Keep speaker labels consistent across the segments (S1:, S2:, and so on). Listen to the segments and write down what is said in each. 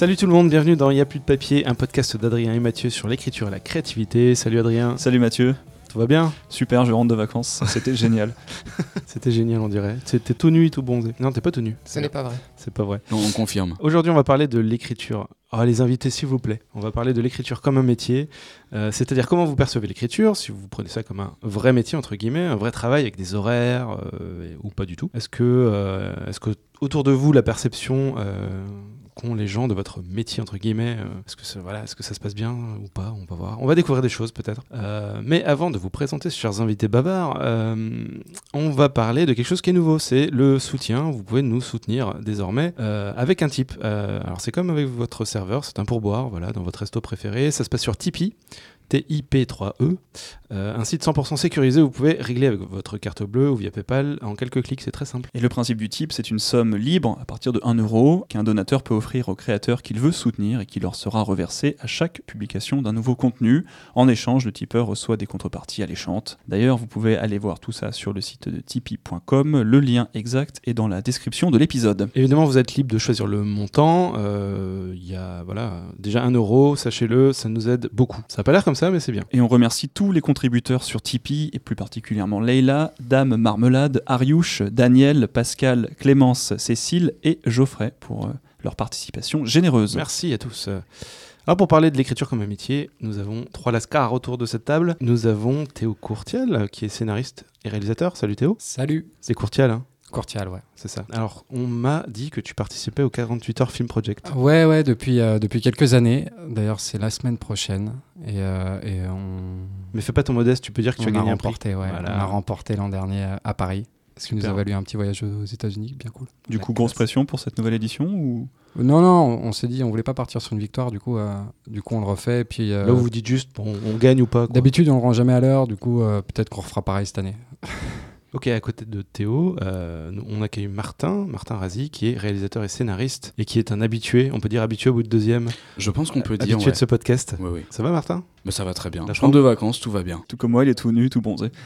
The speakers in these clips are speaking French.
S1: Salut tout le monde, bienvenue dans Y'a plus de papier, un podcast d'Adrien et Mathieu sur l'écriture et la créativité. Salut Adrien.
S2: Salut Mathieu.
S1: Tout va bien?
S2: Super, je rentre de vacances. C'était génial.
S1: C'était génial, on dirait. T'es tout nu, tout bronzé. Non, t'es pas tout nu.
S3: Ce n'est pas vrai.
S1: C'est pas vrai.
S4: Non, on confirme.
S1: Aujourd'hui, on va parler de l'écriture. Alors, les invités, s'il vous plaît. On va parler de l'écriture comme un métier. Euh, C'est-à-dire comment vous percevez l'écriture, si vous prenez ça comme un vrai métier, entre guillemets, un vrai travail avec des horaires, euh, ou pas du tout. Est-ce que, euh, est que autour de vous, la perception euh, qu'ont les gens de votre métier, entre guillemets, euh, est-ce que, ça, se passe bien ou pas On va voir. On va découvrir des choses, peut-être. Euh, mais avant de vous présenter, chers invités bavards, euh, on va parler de quelque chose qui est nouveau. C'est le soutien. Vous pouvez nous soutenir désormais avec un type. alors, c'est comme avec votre serveur, c'est un pourboire, voilà, dans votre resto préféré. Ça se passe sur Tipeee. TIP3E, euh, un site 100% sécurisé vous pouvez régler avec votre carte bleue ou via PayPal en quelques clics, c'est très simple.
S2: Et le principe du type, c'est une somme libre à partir de 1 euro qu'un donateur peut offrir aux créateurs qu'il veut soutenir et qui leur sera reversé à chaque publication d'un nouveau contenu. En échange, le tipeur reçoit des contreparties alléchantes. D'ailleurs, vous pouvez aller voir tout ça sur le site de tipeee.com. Le lien exact est dans la description de l'épisode.
S1: Évidemment, vous êtes libre de choisir le montant. Euh, Il y a voilà, déjà 1 euro, sachez-le, ça nous aide beaucoup. Ça n'a pas l'air comme ça ça, mais c'est bien.
S2: Et on remercie tous les contributeurs sur Tipeee, et plus particulièrement Leila, Dame Marmelade, Ariouche, Daniel, Pascal, Clémence, Cécile et Geoffrey pour euh, leur participation généreuse.
S1: Merci à tous. Alors pour parler de l'écriture comme un métier, nous avons trois lascars autour de cette table. Nous avons Théo Courtial, qui est scénariste et réalisateur. Salut Théo.
S3: Salut.
S1: C'est Courtial, hein
S3: Courtial, ouais.
S1: C'est ça. Alors, on m'a dit que tu participais au 48 heures Film Project.
S3: Ouais, ouais, depuis, euh, depuis quelques années. D'ailleurs, c'est la semaine prochaine. Et, euh, et on...
S1: Mais fais pas ton modeste, tu peux dire que tu as gagné
S3: remporté,
S1: un
S3: prix. Ouais,
S1: Voilà.
S3: On a remporté l'an dernier à Paris. Ce qui nous a valu un petit voyage aux États-Unis, bien cool.
S2: Du coup, grosse pression pour cette nouvelle édition ou...
S3: Non, non, on s'est dit, on voulait pas partir sur une victoire, du coup, euh, du coup on le refait. Et puis, euh,
S1: Là où vous dites juste, bon, on gagne ou pas.
S3: d'habitude, on le rend jamais à l'heure, du coup, euh, peut-être qu'on refera pareil cette année.
S1: Ok, à côté de Théo, euh, on accueille Martin, Martin Razi, qui est réalisateur et scénariste, et qui est un habitué, on peut dire habitué au bout de deuxième,
S4: Je pense qu'on peut dire.
S1: habitué
S4: Ouais.
S1: de ce podcast.
S4: Oui, oui.
S1: Ça va Martin?
S4: Mais ça va très bien.
S1: La
S4: rentre de vacances, tout va bien.
S2: Tout comme moi, il est tout nu, tout bronzé.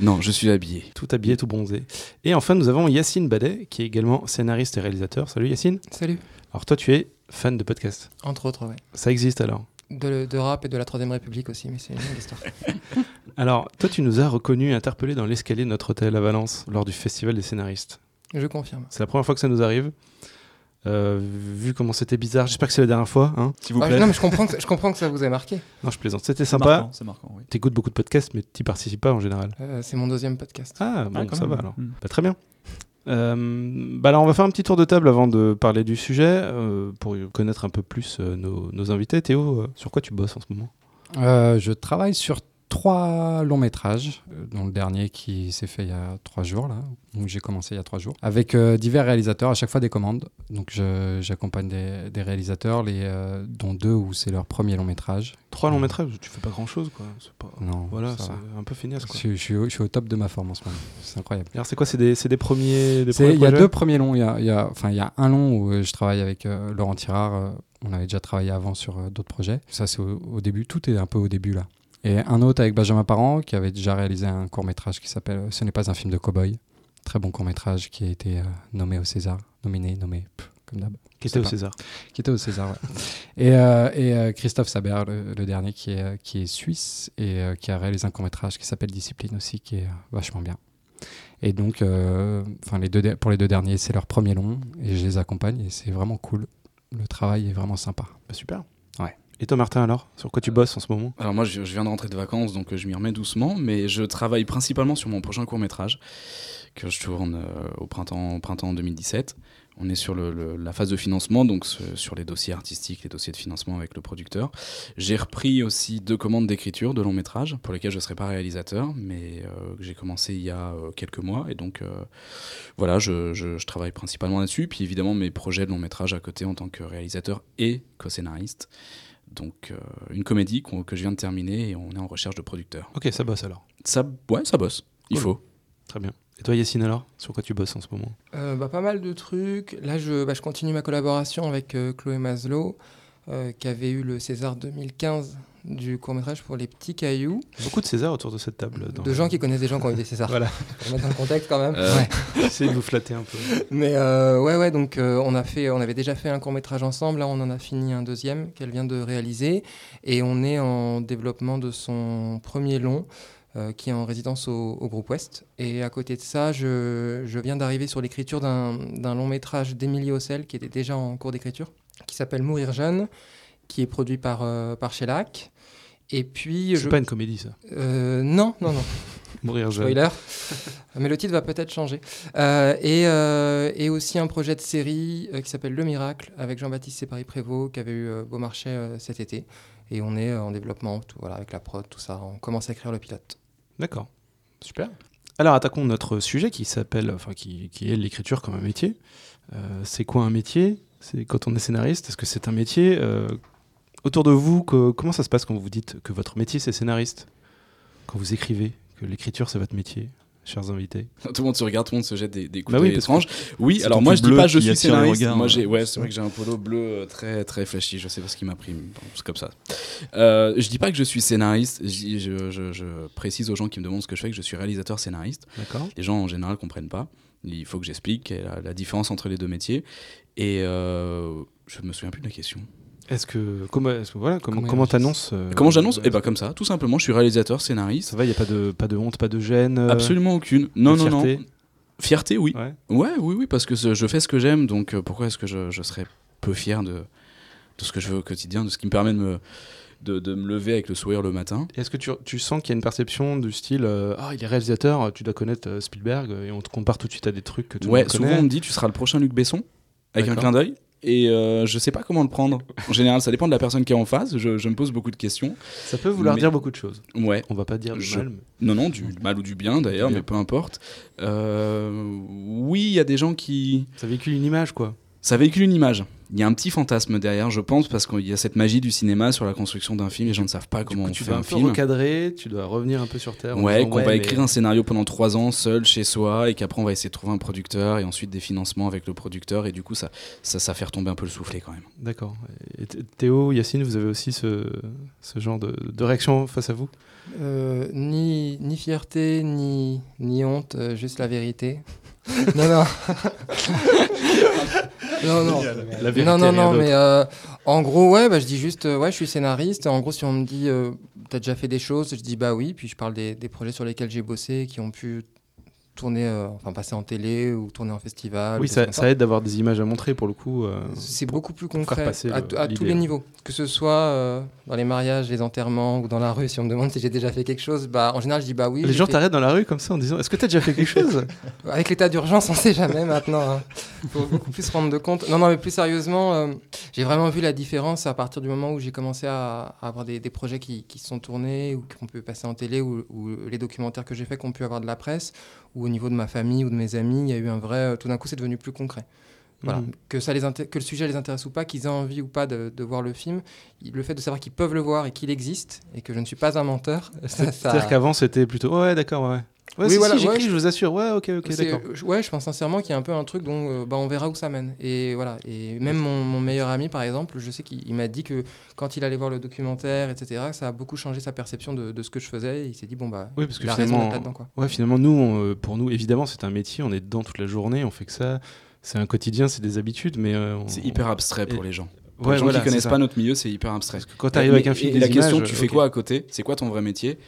S4: Non, je suis habillé.
S1: Tout habillé, tout bronzé. Et enfin, nous avons Yacine Badet, qui est également scénariste et réalisateur. Salut Yacine.
S5: Salut.
S1: Alors toi, tu es fan de podcast.
S5: Entre autres, ouais.
S1: Ça existe alors?
S5: De, de rap et de la Troisième République aussi, mais c'est une longue histoire.
S1: Alors, toi, tu nous as reconnus interpellés dans l'escalier de notre hôtel à Valence lors du festival des scénaristes.
S5: Je confirme.
S1: C'est la première fois que ça nous arrive. Euh, vu comment c'était bizarre, j'espère que c'est la dernière fois. Hein
S2: S'il vous
S5: Ah,
S2: plaît.
S5: non, mais je comprends, que, je comprends que ça vous ait marqué.
S1: non, je plaisante. C'était
S2: C'est
S1: sympa.
S2: marquant, C'est marquant, oui.
S1: T'écoutes beaucoup de podcasts, mais t'y participes pas en général.
S5: Euh, c'est mon deuxième podcast.
S1: Ah, bon,
S2: Ah, quand
S1: ça
S2: même.
S1: va alors.
S2: Hmm.
S1: Bah, très bien. Euh, bah alors on va faire un petit tour de table avant de parler du sujet euh, pour connaître un peu plus euh, nos, nos invités. Théo, euh, sur quoi tu bosses en ce moment?
S3: Euh, je travaille sur trois longs métrages, euh, dont le dernier qui s'est fait il y a trois jours, là, où j'ai commencé il y a trois jours, avec euh, divers réalisateurs, à chaque fois des commandes. Donc j'accompagne des, des réalisateurs, les, euh, dont deux où c'est leur premier long métrage.
S1: Trois longs métrages, tu fais pas grand chose quoi. C'est pas...
S3: Non,
S1: Voilà, c'est un peu finesse quoi.
S3: Je, je suis au, je suis au top de ma forme en ce moment, c'est incroyable.
S1: Alors c'est quoi C'est des, des premiers.
S3: Il y a deux premiers longs. Il y a, y a- enfin, y a un long où je travaille avec euh, Laurent Tirard. on avait déjà travaillé avant sur euh, d'autres projets. Ça, c'est au, au début. Tout est un peu au début là. Et un autre avec Benjamin Parent qui avait déjà réalisé un court métrage qui s'appelle Ce n'est pas un film de cow-boy. Très bon court métrage qui a été euh, nommé au César. Nominé, nommé, pff, comme d'hab.
S1: qui
S3: je
S1: étaient au
S3: pas.
S1: César.
S3: Qui était au César, ouais. Et, euh, et euh, Christophe Saber, le, le dernier, qui est, qui est suisse et qui a réalisé un court-métrage qui s'appelle Discipline aussi, qui est vachement bien. Et donc, enfin les deux, pour les deux derniers, c'est leur premier long et je les accompagne et c'est vraiment cool. Le travail est vraiment sympa.
S1: Bah, super. Et toi Martin alors? Sur quoi tu bosses en ce moment?
S4: Alors moi, je, viens de rentrer de vacances, donc euh, je m'y remets doucement, mais je travaille principalement sur mon prochain court métrage que je tourne euh, au printemps, au printemps 2017. On est sur la phase de financement, donc sur les dossiers artistiques, les dossiers de financement avec le producteur. J'ai repris aussi deux commandes d'écriture de long métrage pour lesquelles je ne serai pas réalisateur, mais euh, que j'ai commencé il y a euh, quelques mois. Et donc voilà, je, je- je travaille principalement là-dessus. Puis évidemment mes projets de long métrage à côté en tant que réalisateur et co-scénariste. Donc euh, une comédie que je viens de terminer et on est en recherche de producteur.
S1: Ok, ça bosse alors.
S4: Ça, ouais, ça bosse. Il
S1: Cool.
S4: faut.
S1: Très bien. Et toi Yacine alors Sur quoi tu bosses en ce moment?
S5: Euh, bah, pas mal de trucs. Là, je, bah, je continue ma collaboration avec euh, Chloé Maslow euh, qui avait eu le César 2015 du court-métrage pour Les Petits Cailloux.
S1: Beaucoup de César autour de cette table. dans-
S5: De gens qui connaissent des gens qui ont eu des Césars.
S1: Voilà.
S5: Pour mettre dans le contexte quand même.
S4: Euh,
S5: Ouais.
S1: Essayez de vous flatter un peu.
S5: Mais euh, ouais, ouais, donc euh, on, a fait, on avait déjà fait un court-métrage ensemble. Là, on en a fini un deuxième qu'elle vient de réaliser. Et on est en développement de son premier long. euh, qui est en résidence au, au groupe Ouest. Et à côté de ça, je, je viens d'arriver sur l'écriture d'un long métrage d'Émilie Hossel, qui était déjà en cours d'écriture, qui s'appelle Mourir jeune, qui est produit par, euh, par Shellac. Et puis,
S1: C'est
S5: je...
S1: pas une comédie, ça.
S5: euh, non, non, non.
S1: Mourir jeune.
S5: Spoiler. Mais le titre va peut-être changer. Euh, et, euh, et aussi un projet de série qui s'appelle Le Miracle avec Jean-Baptiste Séparis-Prévost qui avait eu Beaumarchais cet été. Et on est en développement, tout, voilà, avec la prod, tout ça. On commence à écrire le pilote.
S1: D'accord. Super. Alors attaquons notre sujet qui s'appelle, enfin qui, qui est l'écriture comme un métier. C'est quoi un métier? C'est quand on est scénariste, est-ce que c'est un métier? Autour de vous, que- comment ça se passe quand vous dites que votre métier c'est scénariste? Quand vous écrivez que l'écriture c'est votre métier, chers invités
S4: Tout le monde se regarde, tout le monde se jette des, des coups
S1: Bah oui,
S4: étranges. Oui, alors moi je dis pas je
S2: qui
S4: suis scénariste.
S2: regards,
S4: moi
S2: hein.
S4: j'ai, ouais, c'est vrai que j'ai un polo bleu euh, très très flashy. Je sais pas ce qui m'a pris, bon, c'est comme ça. Euh, je dis pas que je suis scénariste. Je, je- je- je précise aux gens qui me demandent ce que je fais que je suis réalisateur scénariste.
S1: D'accord
S4: Les gens en général comprennent pas. Il faut que j'explique la différence entre les deux métiers. Et euh, je me souviens plus de la question.
S1: Est-ce que comment est-ce que- voilà comment
S3: Comment
S1: comment
S3: ils
S1: t'annonces euh,
S4: Comment j'annonce? Eh ben comme ça, tout simplement. Je suis réalisateur scénariste.
S1: ça va, il y a pas de pas de honte, pas de gêne. euh,
S4: Absolument aucune. Non non non.
S1: fierté?
S4: Fierté, oui.
S1: Ouais.
S4: Ouais, oui, oui, parce que je fais ce que j'aime, donc euh, pourquoi est-ce que je, je serais peu fier de, de ce que je veux au quotidien, de ce qui me permet de me, de, de me lever avec le sourire le matin?
S1: Et Est-ce que tu, tu sens qu'il y a une perception du style euh, Ah, il est réalisateur, tu dois connaître euh, Spielberg, et on te compare tout de suite à des trucs que tu
S4: Ouais, souvent on me dit tu seras le prochain Luc Besson, avec un clin d'œil. Et euh, je sais pas comment le prendre. En général, ça dépend de la personne qui est en face. Je, je me pose beaucoup de questions.
S1: Ça peut vouloir
S4: Mais-
S1: dire beaucoup de choses.
S4: Ouais.
S1: On va pas dire du
S4: Je-
S1: mal. mais-
S4: Non, non, du mal ou du bien d'ailleurs, mais peu importe. Euh, oui, il y a des gens qui.
S1: Ça véhicule une image, quoi.
S4: Ça véhicule une image. Il y a un petit fantasme derrière, je pense, parce qu'il y a cette magie du cinéma sur la construction d'un film. Les gens ne savent pas comment
S1: coup,
S4: on
S1: tu
S4: fait un
S1: un peu
S4: film.
S1: recadrer, tu dois revenir un peu sur terre.
S4: Ouais, qu'on va
S1: mais-
S4: écrire un scénario pendant trois ans seul chez soi et qu'après on va essayer de trouver un producteur et ensuite des financements avec le producteur et du coup ça, ça, ça fait retomber un peu le soufflet quand même.
S1: D'accord. Et Th- Théo, Yacine, vous avez aussi ce, ce genre de, de réaction face à vous?
S5: Euh, ni, ni fierté, ni, ni honte, euh, juste la vérité. non, non. non, non.
S1: La vérité,
S5: non, non, mais euh, en gros, ouais, bah, je dis juste, euh, ouais, je suis scénariste. En gros, si on me dit, euh, t'as déjà fait des choses, je dis bah oui. Puis je parle des, des projets sur lesquels j'ai bossé, qui ont pu tourner, euh, enfin passer en télé ou tourner en festival.
S1: Oui, ça, aide d'avoir des images à montrer pour le coup. euh,
S5: C'est beaucoup plus concret à,
S1: le-
S5: à tous les niveaux. Que ce soit euh, dans les mariages, les enterrements ou dans la rue, si on me demande si j'ai déjà fait quelque chose, bah, en général, je dis bah oui.
S1: Les gens
S5: fait-
S1: t'arrêtent dans la rue comme ça en disant Est-ce que t'as déjà fait quelque chose?
S5: Avec l'état d'urgence, on sait jamais maintenant. Il faut beaucoup plus se rendre de compte. Non, non, mais plus sérieusement, j'ai vraiment vu la différence à partir du moment où j'ai commencé à, à avoir des, des projets qui, qui se sont tournés ou qu'on peut passer en télé ou, ou les documentaires que j'ai faits qu'on pu avoir de la presse ou au niveau de ma famille ou de mes amis, il y a eu un vrai. euh, Tout d'un coup, c'est devenu plus concret. Voilà.
S1: Mhm.
S5: Que, ça les que le sujet les intéresse ou pas, qu'ils aient envie ou pas de, de voir le film, le fait de savoir qu'ils peuvent le voir et qu'il existe et que je ne suis pas un menteur, ça-
S1: C'est-à-dire qu'avant c'était plutôt Ouais, d'accord, ouais. Ouais,
S5: Oui,
S1: si,
S5: voilà,
S1: si,
S5: ouais,
S1: je vous assure. Ouais, ok, ok, d'accord.
S5: je- ouais, je pense sincèrement qu'il y a un peu un truc dont euh, bah, on verra où ça mène. Et voilà. Et même mon, mon meilleur ami, par exemple, je sais qu'il il m'a dit que quand il allait voir le documentaire, etc., ça a beaucoup changé sa perception de, de ce que je faisais. Et il s'est dit bon bah,
S1: Oui, parce que
S5: il a raison
S1: finalement,
S5: quoi.
S1: Ouais, finalement, nous, on, euh, pour nous, évidemment, c'est un métier, on est dedans toute la journée, on fait que ça. C'est un quotidien, c'est des habitudes, mais. euh, on-
S4: C'est hyper abstrait pour
S1: Et-
S4: les gens. Pour
S1: Ouais,
S4: les gens
S1: voilà,
S4: qui connaissent pas notre milieu, c'est hyper abstrait.
S1: Parce que quand t'arrives
S4: Mais-
S1: avec un film,
S4: et la question,
S1: images,
S4: tu fais quoi à côté C'est quoi ton vrai métier?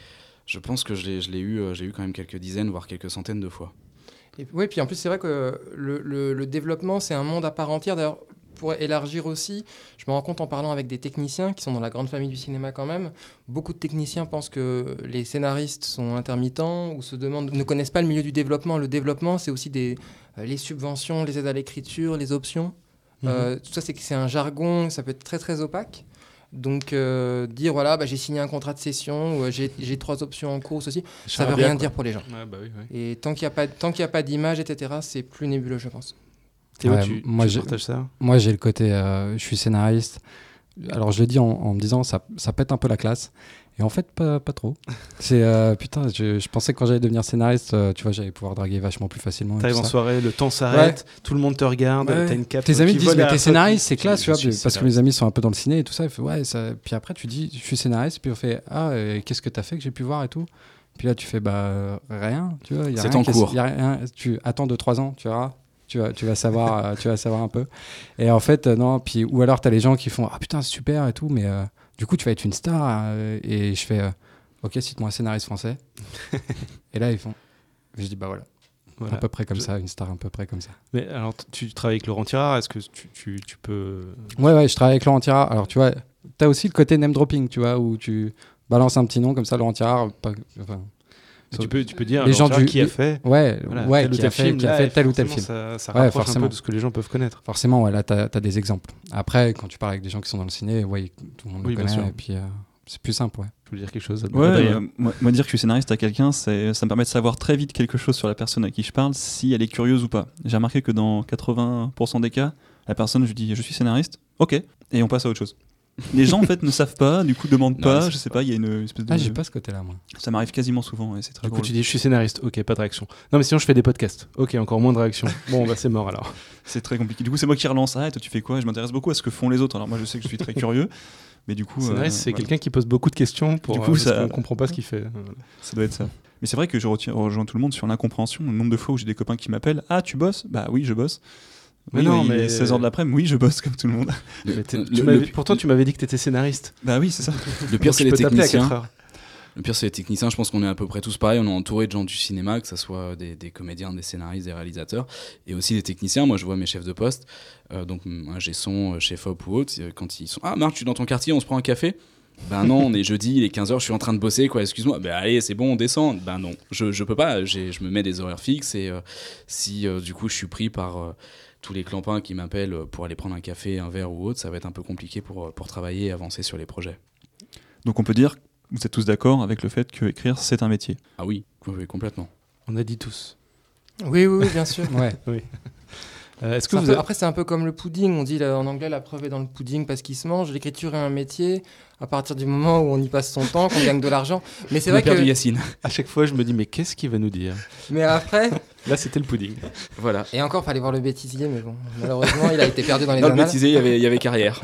S4: Je pense que je l'ai, eu, euh, j'ai eu quand même quelques dizaines, voire quelques centaines de fois.
S5: Et, oui, puis en plus, c'est vrai que le, le- le développement, c'est un monde à part entière. D'ailleurs, pour élargir aussi, je me rends compte en parlant avec des techniciens qui sont dans la grande famille du cinéma quand même. Beaucoup de techniciens pensent que les scénaristes sont intermittents ou se demandent, ne connaissent pas le milieu du développement. Le développement, c'est aussi des, euh, les subventions, les aides à l'écriture, les options.
S1: Mhm.
S5: Euh, tout ça, c'est un jargon, ça peut être très très opaque. Donc, euh, dire voilà, bah, j'ai signé un contrat de cession, ou euh, j'ai trois options en cours, ceci, ça veut
S1: Charabia,
S5: rien
S1: quoi.
S5: dire pour les gens.
S1: Ouais, bah oui, oui.
S5: Et tant qu'il n'y a pas, tant qu'il y a pas d'image, etc., c'est plus nébuleux, je pense.
S1: Théo,
S3: Ouais,
S1: tu,
S3: moi,
S1: tu partages ça?
S3: Moi, j'ai le côté, euh, je suis scénariste. Alors, je le dis en, en me disant, ça, ça pète un peu la classe. Et en fait, pas, pas trop. C'est euh, putain, je, je pensais que quand j'allais devenir scénariste, euh, tu vois, j'allais pouvoir draguer vachement plus facilement.
S1: T'arrives en
S3: ça.
S1: soirée, le temps s'arrête, tout le monde te regarde,
S3: Ouais.
S1: t'as une cape.
S3: Tes amis
S1: qui
S3: disent, mais t'es scénariste, c'est classe, tu vois, parce que mes amis sont un peu dans le ciné et tout ça. Ouais. Puis après, tu dis, je suis scénariste, puis on fait, ah, euh, qu'est-ce que t'as fait que j'ai pu voir et tout? Puis là, tu fais, bah, euh, rien, tu vois.
S4: C'est en cours.
S3: y a rien, tu attends 2-3 ans, tu verras. Tu vas, tu vas savoir, euh, tu vas savoir un peu. Et en fait, euh, non. Puis ou alors t'as les gens qui font, ah putain, c'est super et tout, mais euh, du coup, tu vas être une star. euh, et je fais, euh, ok, cite-moi un scénariste français. et là, ils font, je dis, bah voilà,
S1: Voilà.
S3: à peu près comme
S1: Je-
S3: ça, une star à peu près comme ça.
S1: Mais alors, tu travailles avec Laurent Tirard, est-ce que tu, tu, tu peux.
S3: Ouais, ouais, je travaille avec Laurent Tirard. Alors, tu vois, t'as aussi le côté name dropping, tu vois, où tu balances un petit nom comme ça, Laurent Tirard. pas- enfin,
S1: Tu peux, tu peux dire
S3: Les gens du-
S1: qui a fait.
S3: ouais,
S1: voilà,
S3: ouais,
S1: tel ou
S3: qui a
S1: tel
S3: fait,
S1: film,
S3: qui a
S1: là,
S3: fait tel ou tel
S1: forcément,
S3: film.
S1: Ça, ça
S3: Ouais,
S1: rapproche un
S3: forcément.
S1: peu de ce que les gens peuvent connaître.
S3: Forcément, ouais, là, t'as as des exemples. Après, quand tu parles avec des gens qui sont dans le ciné, ouais, tout le monde
S1: Oui,
S3: le connaît, et puis euh, c'est plus simple, ouais.
S1: Je veux dire quelque chose.
S2: Ouais, euh, moi, moi, dire que je suis scénariste à quelqu'un, c'est- ça me permet de savoir très vite quelque chose sur la personne à qui je parle, si elle est curieuse ou pas. J'ai remarqué que dans 80% des cas, la personne, je lui dis je suis scénariste, ok, et on passe à autre chose. Les gens en fait ne savent pas, du coup demandent
S4: Non,
S2: pas,
S4: ils
S2: je
S4: savent
S2: sais pas, il y a une espèce de.
S3: Ah, j'ai pas ce côté-là, moi.
S2: Ça m'arrive quasiment souvent et c'est très
S1: Du coup,
S2: drôle.
S1: tu dis je suis scénariste. Ok, pas de réaction. Non, mais sinon, je fais des podcasts. Ok, encore moins de réaction. Bon, bah, c'est mort alors.
S2: C'est très compliqué. Du coup, c'est moi qui relance. Ah, et toi, tu fais quoi? Je m'intéresse beaucoup à ce que font les autres. Alors moi, je sais que je suis très curieux, mais du coup,
S1: Scénariste,
S2: euh,
S1: c'est
S2: voilà.
S1: quelqu'un qui pose beaucoup de questions pour.
S2: Du coup,
S1: euh,
S2: ça-
S1: qu'on comprend pas ce qu'il fait.
S2: Ça doit être ça. Mais c'est vrai que je retiens- rejoins tout le monde sur l'incompréhension. Le nombre de fois où j'ai des copains qui m'appellent Ah, tu bosses? Bah oui, je bosse.
S1: Mais
S2: Oui,
S1: non, mais-
S2: 16h de l'après-midi, oui, je bosse comme tout le monde.
S4: Le-
S1: tu
S4: le-
S1: pourtant, tu m'avais dit que t'étais scénariste.
S2: Bah oui, c'est ça.
S4: Le pire, c'est les
S1: peux t'appeler à 4
S4: techniciens.
S1: heures.
S4: Le pire, c'est les techniciens. Je pense qu'on est à peu près tous pareils. On est entouré de gens du cinéma, que ce soit des, des comédiens, des scénaristes, des réalisateurs, et aussi des techniciens. Moi, je vois mes chefs de poste, euh, donc un son, euh, chef op ou autre, euh, quand ils sont Ah, Marc, tu es dans ton quartier, on se prend un café? Ben non, on est jeudi, il est 15h, je suis en train de bosser, quoi, excuse-moi. Ben allez, c'est bon, on descend. Ben non, je, je peux pas, je me mets des horaires fixes, et euh, si euh, du coup je suis pris par. Tous les clampins qui m'appellent pour aller prendre un café, un verre ou autre, ça va être un peu compliqué pour, pour travailler et avancer sur les projets.
S2: Donc on peut dire vous êtes tous d'accord avec le fait que écrire, c'est un métier?
S4: Ah oui, oui, oui, complètement.
S1: On a dit tous.
S5: Oui, oui, oui, bien sûr.
S3: Ouais.
S1: Euh, Est-ce que vous
S5: peu-
S1: avez-
S5: Après, c'est un peu comme le pudding. On dit là, en anglais, la preuve est dans le pudding parce qu'il se mange. L'écriture est un métier à partir du moment où on y passe son temps, qu'on gagne de l'argent. Mais c'est
S4: On a
S5: vrai
S4: perdu
S5: que.
S4: Yacine.
S1: à chaque fois, je me dis, mais qu'est-ce qu'il va nous dire?
S5: Mais après.
S1: Là, c'était le pudding.
S4: Voilà.
S5: Et encore, fallait voir le bêtisier, mais bon, malheureusement, il a été perdu dans les
S4: Dans le bêtisier, il y avait, il y avait carrière.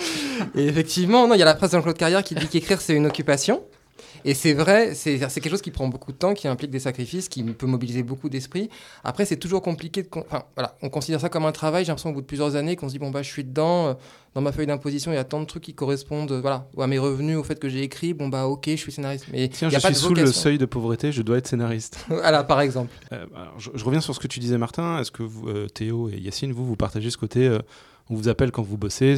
S5: Et effectivement, non, il y a la phrase de Jean-Claude Carrière qui dit qu'écrire, c'est une occupation. Et c'est vrai, c'est quelque chose qui prend beaucoup de temps, qui implique des sacrifices, qui peut mobiliser beaucoup d'esprit. Après, c'est toujours compliqué de. con- Enfin, voilà, on considère ça comme un travail. J'ai l'impression au bout de plusieurs années qu'on se dit bon bah je suis dedans. euh, Dans ma feuille d'imposition, il y a tant de trucs qui correspondent, voilà, à mes revenus, au fait que j'ai écrit. Bon bah ok, je suis scénariste. Mais
S1: Tiens,
S5: y a
S1: je
S5: pas
S1: suis
S5: de
S1: sous le seuil de pauvreté, je dois être scénariste.
S5: voilà, par exemple.
S1: Euh, alors, je, je reviens sur ce que tu disais, Martin. Est-ce que vous, euh, Théo et Yacine, vous, vous partagez ce côté euh, On vous appelle quand vous bossez,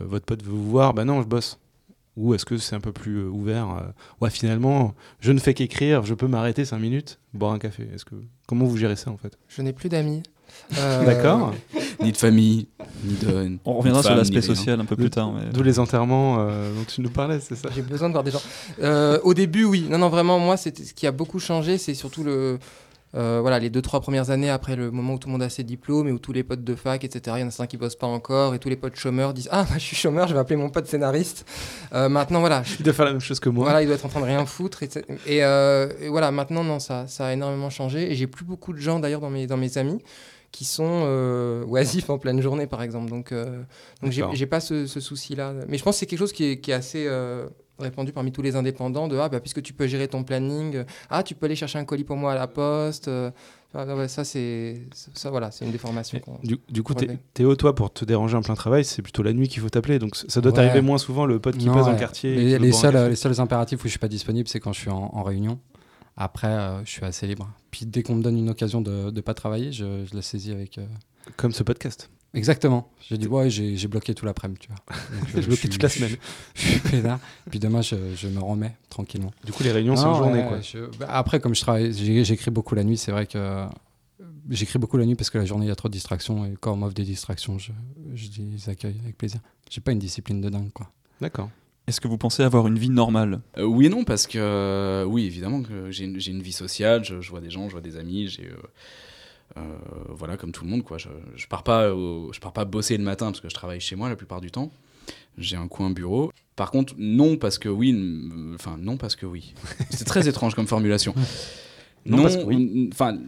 S1: votre pote veut vous voir, bah non, je bosse. Ou est-ce que c'est un peu plus euh, ouvert euh, Ouais, finalement, je ne fais qu'écrire, je peux m'arrêter 5 minutes, boire un café. Est-ce que comment vous gérez ça en fait?
S5: Je n'ai plus d'amis. Euh,
S1: D'accord.
S4: Ni de famille, ni de.
S2: On reviendra
S4: de
S2: sur l'aspect social un peu plus tard. mais-
S1: D'où les enterrements euh, dont tu nous parlais, c'est ça?
S5: J'ai besoin de voir des gens. Euh, au début, oui. Non, non, vraiment, moi, ce qui a beaucoup changé, c'est surtout le. Euh, voilà, les deux, trois premières années après le moment où tout le monde a ses diplômes et où tous les potes de fac, etc., il y en a certains qui bossent pas encore et tous les potes chômeurs disent Ah, bah, je suis chômeur, je vais appeler mon pote scénariste. Euh, maintenant, voilà, je-
S1: Il doit faire la même chose que moi.
S5: voilà, il doit être en train de rien foutre. Et, et, euh, et voilà, maintenant, non, ça, ça a énormément changé. Et j'ai plus beaucoup de gens, d'ailleurs, dans mes, dans mes amis qui sont euh, oisifs en pleine journée, par exemple. Donc, euh, donc j'ai pas ce, ce souci-là. Mais je pense que c'est quelque chose qui est, qui est assez euh, répandu parmi tous les indépendants de Ah, bah, puisque tu peux gérer ton planning, ah, tu peux aller chercher un colis pour moi à la poste. euh, ah, ouais, ça, c'est ça, voilà, c'est une déformation.
S1: Du, du coup. Théo, toi, pour te déranger en plein travail, c'est plutôt la nuit qu'il faut t'appeler. Donc ça doit
S3: Ouais.
S1: t'arriver moins souvent le pote qui
S3: Non,
S1: passe dans le
S3: ouais.
S1: quartier.
S3: Les, les seuls, les seuls impératifs où je suis pas disponible, c'est quand je suis en, en réunion. Après, euh, je suis assez libre. Puis dès qu'on me donne une occasion de ne pas travailler, je, je la saisis avec. euh,
S1: Comme ce podcast.
S3: Exactement. J'ai dit, ouais, j'ai bloqué tout l'après-midi, tu vois. Donc,
S1: J'ai bloqué
S3: je
S1: toute la
S3: suis-
S1: semaine.
S3: Je suis. Puis demain, je, je me remets tranquillement.
S1: Du coup, les réunions, c'est en journée.
S3: ouais,
S1: quoi.
S3: je- bah, après, comme je travaille, j'écris beaucoup la nuit, c'est vrai que j'écris beaucoup la nuit parce que la journée, il y a trop de distractions. Et quand on m'offre des distractions, je, je les accueille avec plaisir. J'ai pas une discipline de dingue, quoi.
S1: D'accord.
S2: Est-ce que vous pensez avoir une vie normale?
S4: Euh, oui et non, parce que euh, oui, évidemment que j'ai une, vie sociale, je, je vois des gens, je vois des amis, j'ai. euh, voilà, comme tout le monde, quoi. Je, je pars pas, au- je pars pas bosser le matin parce que je travaille chez moi la plupart du temps. j'ai un coin bureau. Par contre, non parce que oui, enfin non parce que oui. C'est très étrange comme formulation.
S1: Non, parce que oui.
S4: Enfin,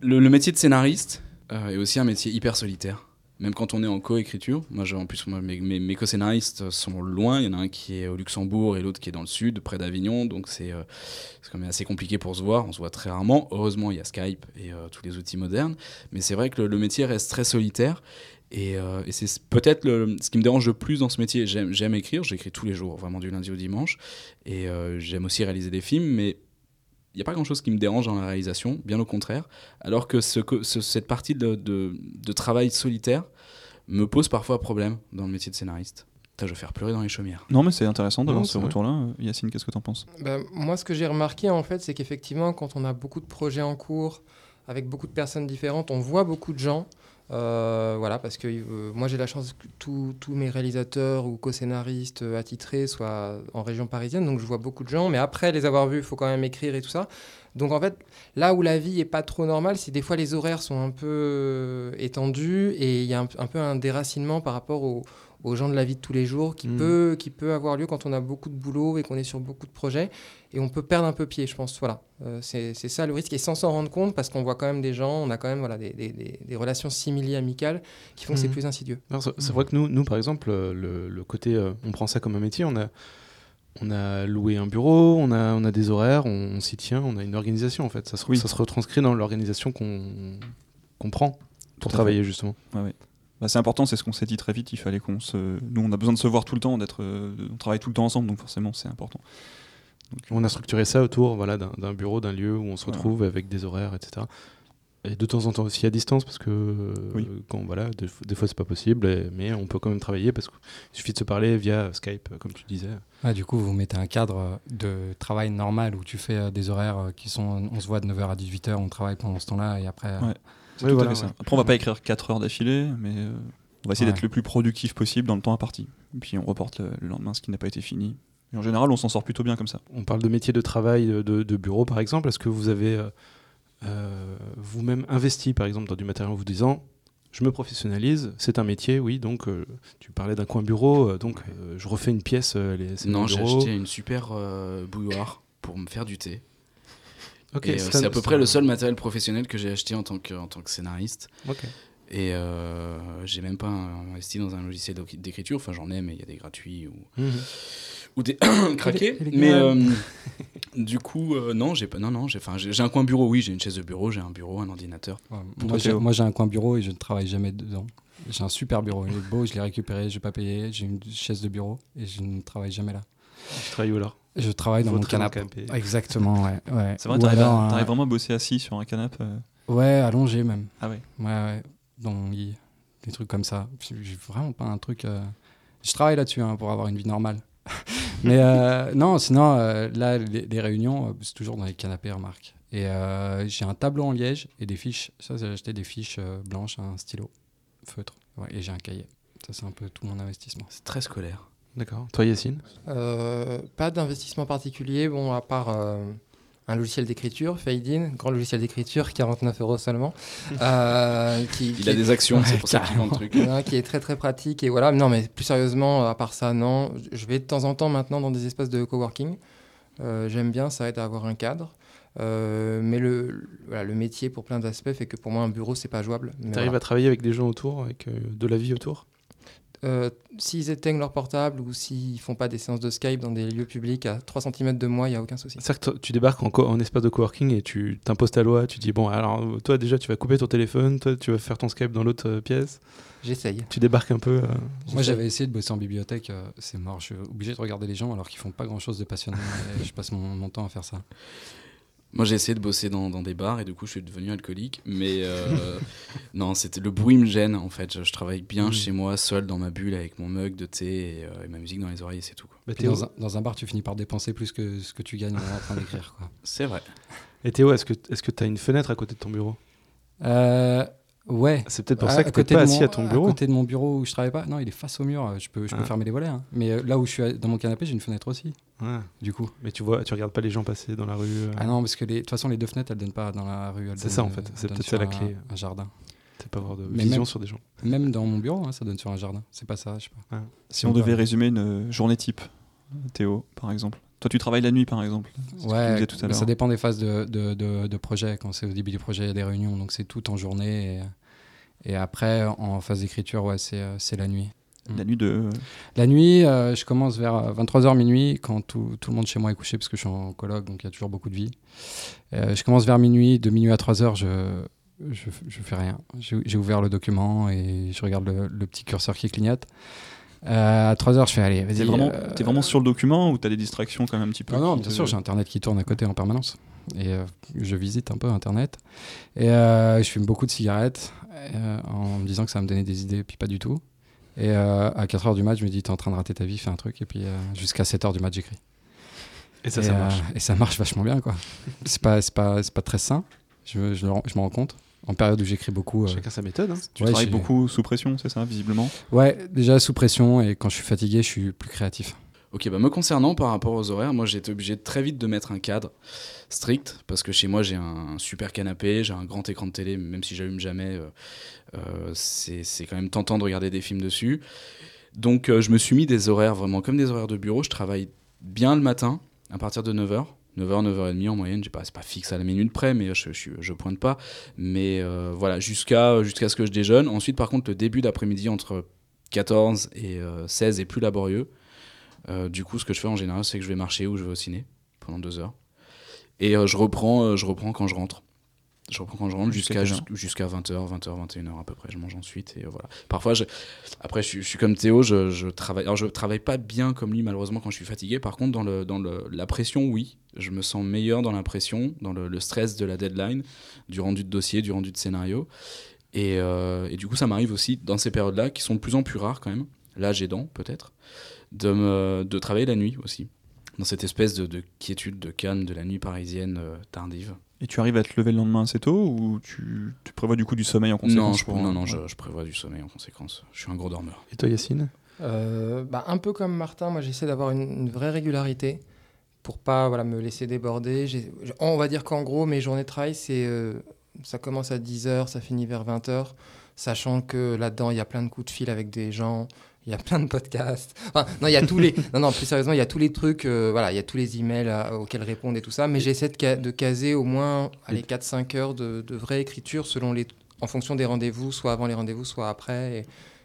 S4: le, le métier de scénariste euh, est aussi un métier hyper solitaire. Même quand on est en co-écriture, moi j'ai- en plus mes, co-scénaristes sont loin, il y en a un qui est au Luxembourg et l'autre qui est dans le sud, près d'Avignon, donc c'est euh, quand même assez compliqué pour se voir, on se voit très rarement. Heureusement il y a Skype et euh, tous les outils modernes, mais c'est vrai que le, métier reste très solitaire. Et, euh, et c'est peut-être ce qui me dérange le plus dans ce métier. J'aime écrire, j'écris tous les jours, vraiment du lundi au dimanche. Et euh, j'aime aussi réaliser des films, mais n'y a pas grand-chose qui me dérange dans la réalisation, bien au contraire. Alors que ce, co- ce- cette partie de, de- de travail solitaire me pose parfois problème dans le métier de scénariste. Putain, je vais faire pleurer dans les chaumières.
S2: Non, mais c'est intéressant d'avoir ce retour-là. Yacine, qu'est-ce que t'en penses?
S5: Ben, moi, ce que j'ai remarqué, en fait, c'est qu'effectivement, quand on a beaucoup de projets en cours, avec beaucoup de personnes différentes, on voit beaucoup de gens. Euh, voilà, parce que euh, moi, j'ai la chance que tous mes réalisateurs ou co-scénaristes euh, attitrés soient en région parisienne, donc je vois beaucoup de gens. Mais après les avoir vus, il faut quand même écrire et tout ça. Donc en fait, là où la vie est pas trop normale, c'est des fois les horaires sont un peu étendus et il y a un, un peu un déracinement par rapport aux, aux gens de la vie de tous les jours qui,
S1: Mhm.
S5: peut, qui peut avoir lieu quand on a beaucoup de boulot et qu'on est sur beaucoup de projets. Et on peut perdre un peu pied, je pense. Voilà. Euh, c'est c'est ça le risque. Et sans s'en rendre compte, parce qu'on voit quand même des gens, on a quand même voilà, des, des- des- des relations simili-amicales qui font que c'est
S1: Mhm.
S5: plus insidieux.
S1: C'est c'est vrai que nous, nous, par exemple, euh, le, le côté, euh, on prend ça comme un métier, on a, on a loué un bureau, on a, on a des horaires, on, on s'y tient, on a une organisation en fait. Ça se,
S2: Oui.
S1: ça se retranscrit dans l'organisation qu'on qu'on prend pour travailler justement.
S2: Bah, c'est important, c'est ce qu'on s'est dit très vite. Il fallait qu'on se. Nous, on a besoin de se voir tout le temps, d'être. euh, on travaille tout le temps ensemble, donc forcément, c'est important. Donc,
S1: On a structuré ça autour voilà, d'un d'un bureau, d'un lieu où on se
S2: Voilà.
S1: retrouve avec des horaires, etc. Et de temps en temps aussi à distance parce que euh,
S2: Oui.
S1: quand voilà, des, fois- des fois c'est pas possible, mais on peut quand même travailler parce qu'il suffit de se parler via Skype, euh, comme tu disais.
S3: Ouais, du coup, vous mettez un cadre euh, de travail normal où tu fais euh, des horaires euh, qui sont. On se voit de 9h à 18h, on travaille pendant ce temps-là et après. euh,
S2: Ouais. C'est
S1: Oui,
S2: tout à
S1: voilà,
S2: fait ça.
S1: ouais.
S2: Après, on va pas écrire 4 heures d'affilée, mais euh, on va essayer
S3: Ouais.
S2: d'être le plus productif possible dans le temps imparti. Et puis on reporte le, le lendemain ce qui n'a pas été fini. Et en général, on s'en sort plutôt bien comme ça.
S1: On parle de métier de travail, de, de- bureau par exemple. Est-ce que vous avez euh, euh, vous-même investi par exemple dans du matériel en vous disant je me professionnalise, c'est un métier, oui, donc euh, tu parlais d'un coin bureau, euh, donc euh, je refais une pièce, euh, les,
S4: Non, j'ai acheté une super euh, bouilloire pour me faire du thé. Et, euh, c'est à peu près le seul matériel professionnel que j'ai acheté en tant que, en tant que scénariste. Et euh, j'ai même pas investi dans un logiciel d'éc- d'écriture. Enfin, j'en ai, mais il y a des gratuits ou, ou des craqués. Mais euh, du coup, euh, non, j'ai pas. Non, non, j'ai. Enfin, j'ai j'ai un coin bureau. Oui, j'ai une chaise de bureau, j'ai un bureau, un ordinateur.
S3: Ouais, moi, j'ai, moi, j'ai un coin bureau et je ne travaille jamais dedans. J'ai un super bureau. Il est beau, je l'ai récupéré, je n'ai pas payé. J'ai une chaise de bureau et je ne travaille jamais là.
S1: Tu travailles où alors?
S3: Je travaille dans mon canapé.
S1: canapé.
S3: Exactement, ouais. ouais.
S2: C'est vrai, t'arrives,
S3: un-
S2: t'arrives vraiment à bosser assis sur un canapé. euh,
S3: Ouais, allongé même.
S2: Ah ouais.
S3: Ouais, ouais. Dans mon lit. Des trucs comme ça. J'ai vraiment pas un truc. euh, Je travaille là-dessus hein, pour avoir une vie normale. Mais euh, non, sinon, euh, là, les, les réunions, euh, c'est toujours dans les canapés, remarque. Et euh, j'ai un tableau en liège et des fiches. Ça, j'ai acheté des fiches euh, blanches, un stylo, feutre. Ouais, et j'ai un cahier. Ça, c'est un peu tout mon investissement.
S4: C'est très scolaire.
S1: D'accord. Toi, Yacine
S5: Euh, pas d'investissement particulier, bon, à part euh, un logiciel d'écriture, Fade-in, grand logiciel d'écriture, 49 euros seulement. euh, qui,
S4: Il
S5: qui
S4: a
S5: est-
S4: des actions, c'est pour ça qu'il vend le truc.
S5: Qui est très très pratique et voilà non mais plus sérieusement à part ça non je vais de temps en temps maintenant dans des espaces de coworking Euh, j'aime bien ça aide à avoir un cadre Euh, mais le, le- voilà, le métier pour plein d'aspects fait que pour moi un bureau c'est pas jouable
S1: Tu arrives
S5: voilà.
S1: à travailler avec des gens autour, avec euh, de la vie autour?
S5: Euh, s'ils éteignent leur portable ou s'ils font pas des séances de Skype dans des lieux publics à 3 cm de moi il y a aucun souci
S1: C'est-à-dire que tu débarques en, en espace de coworking et tu t'imposes ta loi, tu dis bon alors toi déjà tu vas couper ton téléphone, toi tu vas faire ton Skype dans l'autre euh, pièce,
S5: j'essaye
S1: tu débarques un peu. euh,
S3: Moi, j'avais essayé de bosser en bibliothèque. euh, c'est mort. Je suis obligé de regarder les gens alors qu'ils font pas grand-chose de passionnant. et je passe mon, mon temps à faire ça.
S4: Moi, j'ai essayé de bosser dans, dans des bars et du coup, je suis devenu alcoolique. Mais euh, non, c'était le bruit me gêne en fait. Je, je travaille bien
S1: Mm.
S4: chez moi, seul dans ma bulle avec mon mug de thé et, euh, et ma musique dans les oreilles, c'est tout. quoi.
S1: bah, Théo,
S3: dans, un, dans un bar, tu finis par dépenser plus que ce que tu gagnes en train d'écrire. quoi.
S4: C'est vrai.
S1: Et Théo, est-ce que est-ce que tu as une fenêtre à côté de ton bureau?
S3: Euh, ouais.
S1: C'est peut-être pour
S3: À-
S1: ça que
S3: à
S1: tu
S3: côté
S1: pas
S3: de
S1: assis
S3: mon-
S1: à ton bureau.
S3: À côté de mon bureau où je travaille pas. Non, il est face au mur. euh, Je peux, je peux
S1: Ah.
S3: fermer les volets. hein. Mais euh, là où je suis dans mon canapé, j'ai une fenêtre aussi.
S1: Ouais.
S3: Du coup.
S1: Mais tu vois, tu regardes pas les gens passer dans la rue. euh.
S3: Ah non, parce que les- de toute façon, les deux fenêtres, elles donnent pas dans la rue.
S1: C'est ça, en
S3: euh,
S1: fait. C'est
S3: donnent
S1: peut-être ça la clé.
S3: Un jardin.
S1: C'est pas avoir de
S3: Mais
S1: vision
S3: même-
S1: sur des gens.
S3: Même dans mon bureau, hein, ça donne sur un jardin. C'est pas ça, je sais pas.
S2: Si on devait résumer une euh, journée type, Théo, par exemple. Toi, tu travailles la nuit, par exemple.
S3: Ouais,
S2: tout à
S3: ça dépend des phases de, de, de- de projet. Quand c'est au début du projet, il y a des réunions, donc c'est tout en journée. Et, et après, en phase d'écriture, ouais, c'est euh, c'est la nuit.
S2: La nuit de.
S3: La nuit, euh, je commence vers 23h minuit, quand tout, tout le monde chez moi est couché, parce que je suis en coloc, donc il y a toujours beaucoup de vie. Euh, je commence vers minuit, de minuit à 3h, je, je, je fais rien. J'ai j'ai ouvert le document et je regarde le, le petit curseur qui clignote. Euh, à 3h, je fais, vas-y.
S2: T'es vraiment,
S3: euh,
S2: t'es vraiment sur le document ou t'as des distractions quand même un petit peu
S3: non, non,
S2: qui
S3: bien
S2: te-
S3: sûr, j'ai Internet qui tourne à côté en permanence. Et euh, je visite un peu Internet. Et euh, je fume beaucoup de cigarettes en me disant que ça va me donner des idées, puis pas du tout. Et à 4h du match, je me dis, t'es en train de rater ta vie, fais un truc. Et puis jusqu'à 7h du match, j'écris.
S1: Et ça,
S3: et,
S1: ça marche.
S3: et ça marche vachement bien, quoi. c'est pas, pas, pas très sain. Je, je, je m'en rends compte. En période où j'écris beaucoup. euh,
S1: Chacun sa méthode. hein.
S2: Tu
S3: Ouais,
S2: travailles
S3: j'ai-
S2: beaucoup sous pression, c'est ça, visiblement?
S3: Ouais, déjà sous pression. Et quand je suis fatigué, je suis plus créatif.
S4: Ok, bah me concernant par rapport aux horaires, moi j'ai été obligé de très vite de mettre un cadre strict parce que chez moi j'ai un super canapé, j'ai un grand écran de télé, même si j'allume jamais, euh, euh, c'est c'est quand même tentant de regarder des films dessus. Donc euh, je me suis mis des horaires vraiment comme des horaires de bureau. Je travaille bien le matin à partir de 9h. 9h, 9h30 en moyenne, pas, c'est pas fixe à la minute près, mais je, pointe pas. Mais euh, voilà, jusqu'à jusqu'à ce que je déjeune. Ensuite, par contre, le début d'après-midi entre 14 et euh, 16 est plus laborieux. Euh, du coup, ce que je fais en général, c'est que je vais marcher ou je vais au ciné pendant deux heures. Et euh, je, reprends, euh, je reprends quand je rentre. Je reprends quand je rentre
S2: Jusqu'à
S4: jusqu'à 20h, 20h, 21h à peu près. Je mange ensuite et voilà. Parfois, je... après, je, suis- je suis comme Théo, je, je travaille. Alors, je travaille pas bien comme lui, malheureusement, quand je suis fatigué. Par contre, dans, le, dans le, la pression, oui. Je me sens meilleur dans la pression, dans le, le stress de la deadline, du rendu de dossier, du rendu de scénario. Et, euh, et du coup, ça m'arrive aussi dans ces périodes-là, qui sont de plus en plus rares quand même, l'âge aidant peut-être, de, me, de travailler la nuit aussi. Dans cette espèce de, de quiétude, de calme de la nuit parisienne euh, tardive.
S2: Et tu arrives à te lever le lendemain assez tôt ou tu, tu prévois du coup du sommeil en conséquence
S4: Non, je,
S2: pour-
S4: non, non je, je prévois du sommeil en conséquence. Je suis un gros dormeur.
S1: Et toi, Yacine?
S5: Euh, bah, un peu comme Martin, moi j'essaie d'avoir une, une vraie régularité pour pas voilà, me laisser déborder. On va dire qu'en gros, mes journées de travail, c'est, euh, ça commence à 10h, ça finit vers 20h, sachant que là-dedans, il y a plein de coups de fil avec des gens. Il y a plein de podcasts. Enfin, non, il y a tous les. Non, non, plus sérieusement, il y a tous les trucs. euh, voilà, il y a tous les emails euh, auxquels répondre et tout ça. Mais j'essaie de, ca- de caser au moins les 4-5 heures de, de vraie écriture selon les, en fonction des rendez-vous, soit avant les rendez-vous, soit après.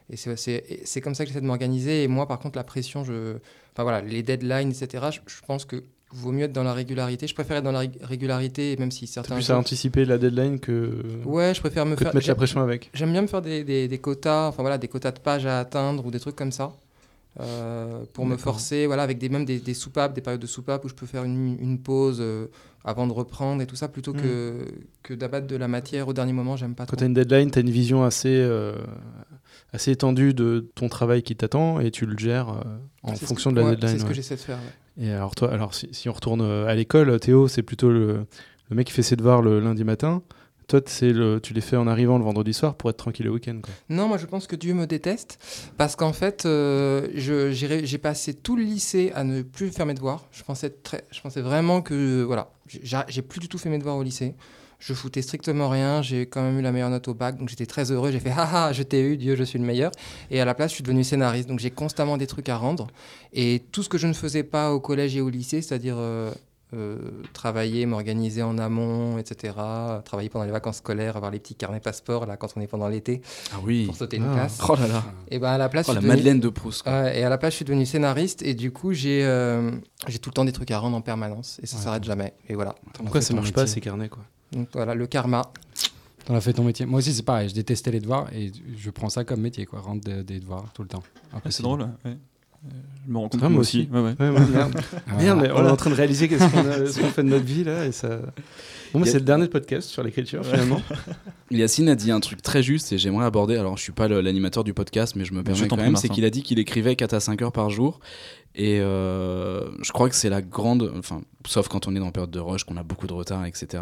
S5: Et, et c'est- c'est et c'est comme ça que j'essaie de m'organiser. Et moi, par contre, la pression, je, enfin voilà, les deadlines, etc. Je, je pense que vaut mieux être dans la régularité. Je préfère être dans la ré- régularité, même si certains.
S1: plus à anticiper la deadline que,
S5: Ouais, je préfère me faire.
S1: te mettre la pression avec.
S5: J'aime bien me faire des, des- des quotas, enfin voilà, des quotas de pages à atteindre ou des trucs comme ça. euh, pour me forcer, voilà, avec des, même des, des soupapes, des périodes de soupapes où je peux faire une, une pause euh, avant de reprendre et tout ça, plutôt que, que d'abattre de la matière au dernier moment, j'aime pas
S1: Quand
S5: trop.
S1: tu as une deadline, tu as une vision assez, euh, assez étendue de ton travail qui t'attend et tu le gères en fonction
S5: que-
S1: de la
S5: ouais,
S1: deadline.
S5: C'est ce que j'essaie de faire. ouais.
S1: Et alors toi, alors si, on retourne euh, à l'école, Théo, c'est plutôt le, mec qui fait ses devoirs le lundi matin. Toi, le, tu les fais en arrivant le vendredi soir pour être tranquille le week-end.
S5: Non, moi je pense que Dieu me déteste parce qu'en fait, euh, j'ai passé tout le lycée à ne plus faire mes devoirs. Je pensais, très, je pensais vraiment que voilà, j'ai plus du tout fait mes devoirs au lycée. Je foutais strictement rien. J'ai quand même eu la meilleure note au bac, donc j'étais très heureux. J'ai fait haha, je t'ai eu, Dieu, je suis le meilleur. Et à la place, je suis devenu scénariste, donc j'ai constamment des trucs à rendre. Et tout ce que je ne faisais pas au collège et au lycée, c'est-à-dire euh, euh, travailler, m'organiser en amont, etc. Travailler pendant les vacances scolaires, avoir les petits carnets passeports là quand on est pendant l'été
S4: Ah oui.
S5: pour sauter une
S1: Ah.
S5: classe.
S4: Oh là là.
S5: Et ben à la place,
S4: Oh, la
S5: devenu-
S4: Madeleine de Proust. quoi.
S5: Et à la place, je suis devenu scénariste et du coup, j'ai euh, j'ai tout le temps des trucs à rendre en permanence et ça
S3: Ouais.
S5: s'arrête jamais. Et voilà.
S1: Pourquoi ça
S3: ton
S1: marche pas ces carnets quoi?
S5: Donc voilà, le karma.
S3: T'en as fait ton métier. Moi aussi, c'est pareil. Je détestais les devoirs et je prends ça comme métier, quoi. Rendre des, des devoirs tout le temps.
S2: Ah, c'est drôle, ouais. Euh, Je me rends compte
S1: moi
S2: aussi. Ouais, ouais.
S1: Ouais, ouais, merde.
S3: Ah,
S1: Merde, mais on
S3: voilà.
S1: est en train de réaliser qu'est-ce qu'on a- ce qu'on fait de notre vie là et ça. Bon,
S4: a-
S1: c'est le dernier podcast sur l'écriture finalement.
S4: Yacine a dit un truc très juste et j'aimerais aborder. Alors, je suis pas l'animateur du podcast, mais je me permets quand même. C'est qu'il a dit qu'il écrivait 4 à 5 heures par jour. Et euh, je crois que c'est la grande. Enfin, sauf quand on est dans période de rush, qu'on a beaucoup de retard, etc.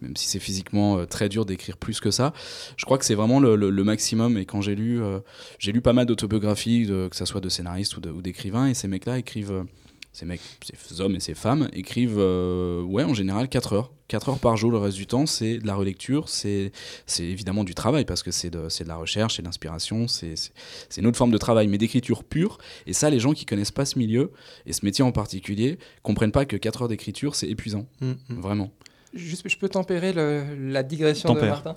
S4: Même si c'est physiquement euh, très dur d'écrire plus que ça, je crois que c'est vraiment le, maximum. Et quand j'ai lu, euh, j'ai lu pas mal d'autobiographies, que ça soit de scénaristes ou d'écrivains, et ces mecs-là écrivent. Ces mecs, ces hommes et ces femmes écrivent, euh, ouais, en général 4 heures. 4 heures par jour, le reste du temps, c'est de la relecture, c'est évidemment du travail, parce que c'est de, de la recherche, c'est de l'inspiration, c'est une autre forme de travail, mais d'écriture pure. Et ça, les gens qui connaissent pas ce milieu, et ce métier en particulier, comprennent pas que 4 heures d'écriture, c'est épuisant,
S1: Mm, mm.
S4: vraiment.
S5: Juste, je peux tempérer le- la digression de
S2: Tempère.
S5: Martin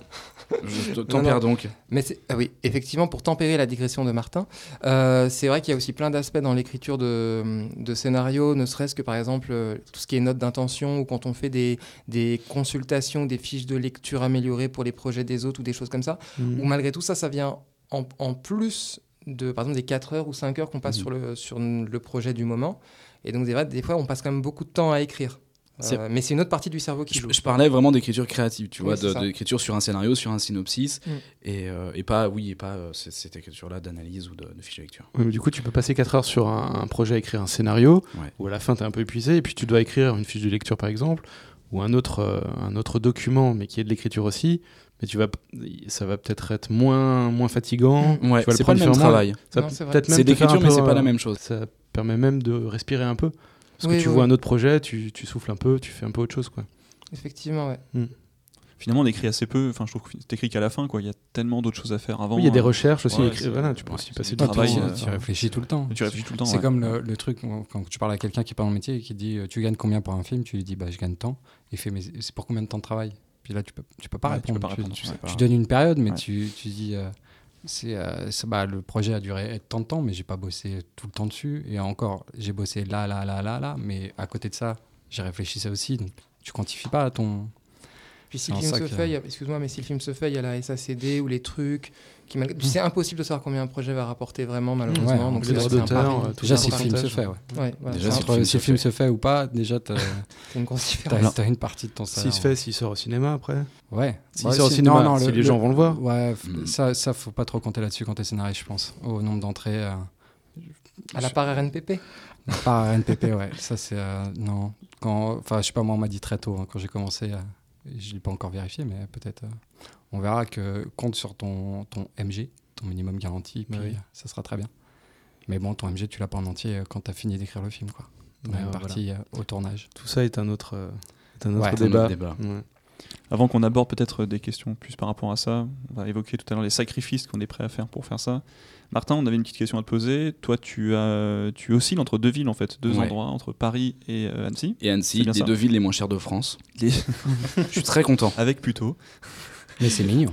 S4: Je te-
S5: Non,
S4: tempère
S5: non.
S4: donc.
S5: Mais ah oui, effectivement, pour tempérer la digression de Martin, euh, c'est vrai qu'il y a aussi plein d'aspects dans l'écriture de, de scénarios, ne serait-ce que par exemple euh, tout ce qui est notes d'intention ou quand on fait des, des consultations, des fiches de lecture améliorées pour les projets des autres ou des choses comme ça,
S1: Mm.
S5: où malgré tout ça, ça vient en, en plus de, par exemple, des 4 heures ou 5 heures qu'on passe
S4: Mhm.
S5: sur, le, sur le projet du moment. Et donc, des fois, on passe quand même beaucoup de temps à écrire. Euh, mais c'est une autre partie du cerveau qui
S4: Je,
S5: joue.
S4: je parlais vraiment d'écriture créative, tu
S5: Oui,
S4: vois, d'écriture sur un scénario, sur un synopsis,
S5: Mm.
S4: et, euh, et pas, oui, et pas euh, cette écriture-là d'analyse ou de, de fiche de lecture.
S1: Mais du coup, tu peux passer 4 heures sur un, un projet à écrire un scénario,
S4: Ouais.
S1: où à la fin, tu es un peu épuisé, et puis tu dois écrire une fiche de lecture, par exemple, ou un autre, euh, un autre document, mais qui est de l'écriture aussi. Mais tu vas, ça va peut-être être moins, moins fatigant.
S5: Mm.
S4: Ouais,
S1: Tu vas le
S4: c'est pas le
S1: prendre
S4: même travail.
S5: C'est
S4: d'écriture, mais c'est pas la même chose.
S1: Ça permet même de respirer un peu. Parce
S5: Oui,
S1: que tu
S5: oui,
S1: vois
S5: oui.
S1: un autre projet, tu, tu souffles un peu, tu fais un peu autre chose. Quoi.
S5: Effectivement, ouais.
S2: Finalement, on écrit assez peu. Enfin, je trouve que t'écris qu'à la fin, quoi. Il y a tellement d'autres choses à faire avant.
S1: Oui, il y a des
S2: euh,
S1: recherches aussi.
S2: ouais,
S1: voilà, tu peux
S2: ouais,
S1: aussi passer
S2: du travail,
S1: temps.
S2: euh,
S3: tu réfléchis tout le temps.
S2: Tu réfléchis tout le temps.
S3: C'est
S2: ouais.
S3: comme le, le truc quand tu parles à quelqu'un qui est pas dans le métier et qui dit euh, tu gagnes combien pour un film, tu lui dis bah je gagne tant. Il fait mais c'est pour combien de temps de travail? Puis là tu peux tu peux pas
S2: Ouais, tu
S3: répondre.
S2: peux pas
S3: Tu-
S2: répondre,
S3: donnes une période mais
S2: Ouais.
S3: tu, tu dis euh, c'est euh, c'est- bah, le projet a duré tant de temps mais j'ai pas bossé tout le temps dessus et encore j'ai bossé là là là là là mais à côté de ça j'ai réfléchi ça aussi donc tu quantifies pas ton
S5: Puis si le film se fait, a- excuse-moi, mais si le film se fait, il y a la SACD ou les trucs. Qui mal- C'est impossible de savoir combien un projet va rapporter vraiment, malheureusement.
S3: Ouais,
S5: donc c'est
S1: d'auteur, euh, tout
S3: déjà
S1: ça,
S3: si le film se fait ouais.
S5: Ouais, voilà,
S4: Déjà, si le film
S3: si
S4: se
S3: film
S4: fait.
S3: se fait ou pas déjà t'as
S5: une grosse différence.
S3: t'as- t'as une partie de ton salaire
S1: S'il se fait, s'il sort au cinéma après.
S3: ouais
S1: S'il
S3: Ouais,
S1: sort au
S3: si-
S1: cinéma,
S3: non, non,
S1: si
S3: le-
S1: les
S3: le-
S1: gens vont le voir.
S3: Ouais,
S4: Mm.
S3: ça, ça, faut pas trop compter là-dessus quand t'es scénariste, je pense. Au nombre d'entrées. euh,
S5: À la part RNPP.
S3: Par RNPP, ouais. Ça, c'est. euh, non. Quand, enfin, je sais pas, moi, on m'a dit très tôt, hein, quand j'ai commencé. Je l'ai pas encore vérifié, mais peut-être. euh, on verra que compte sur ton, ton MG, ton minimum garanti, puis
S1: oui.
S3: ça sera très bien. Mais bon, ton MG, tu l'as pas en entier euh, quand t'as fini d'écrire le film, quoi. As
S1: Ouais,
S3: une
S1: voilà.
S3: partie euh, au tournage.
S1: Tout ça est un autre, euh, est un autre
S3: Ouais,
S4: c'est un
S1: débat.
S4: autre débat.
S1: Ouais.
S2: Avant qu'on aborde peut-être des questions plus par rapport à ça, on va évoquer tout à l'heure les sacrifices qu'on est prêt à faire pour faire ça. Martin, on avait une petite question à te poser. Toi, tu, as, tu oscilles entre deux villes, en fait, deux
S4: Ouais.
S2: endroits, entre Paris et euh, Annecy,
S4: Et Annecy,
S2: C'est
S4: les
S2: ça.
S4: deux villes les moins chères de France.
S2: Les-
S4: Je suis très content.
S2: avec plutôt.
S3: Mais c'est mignon.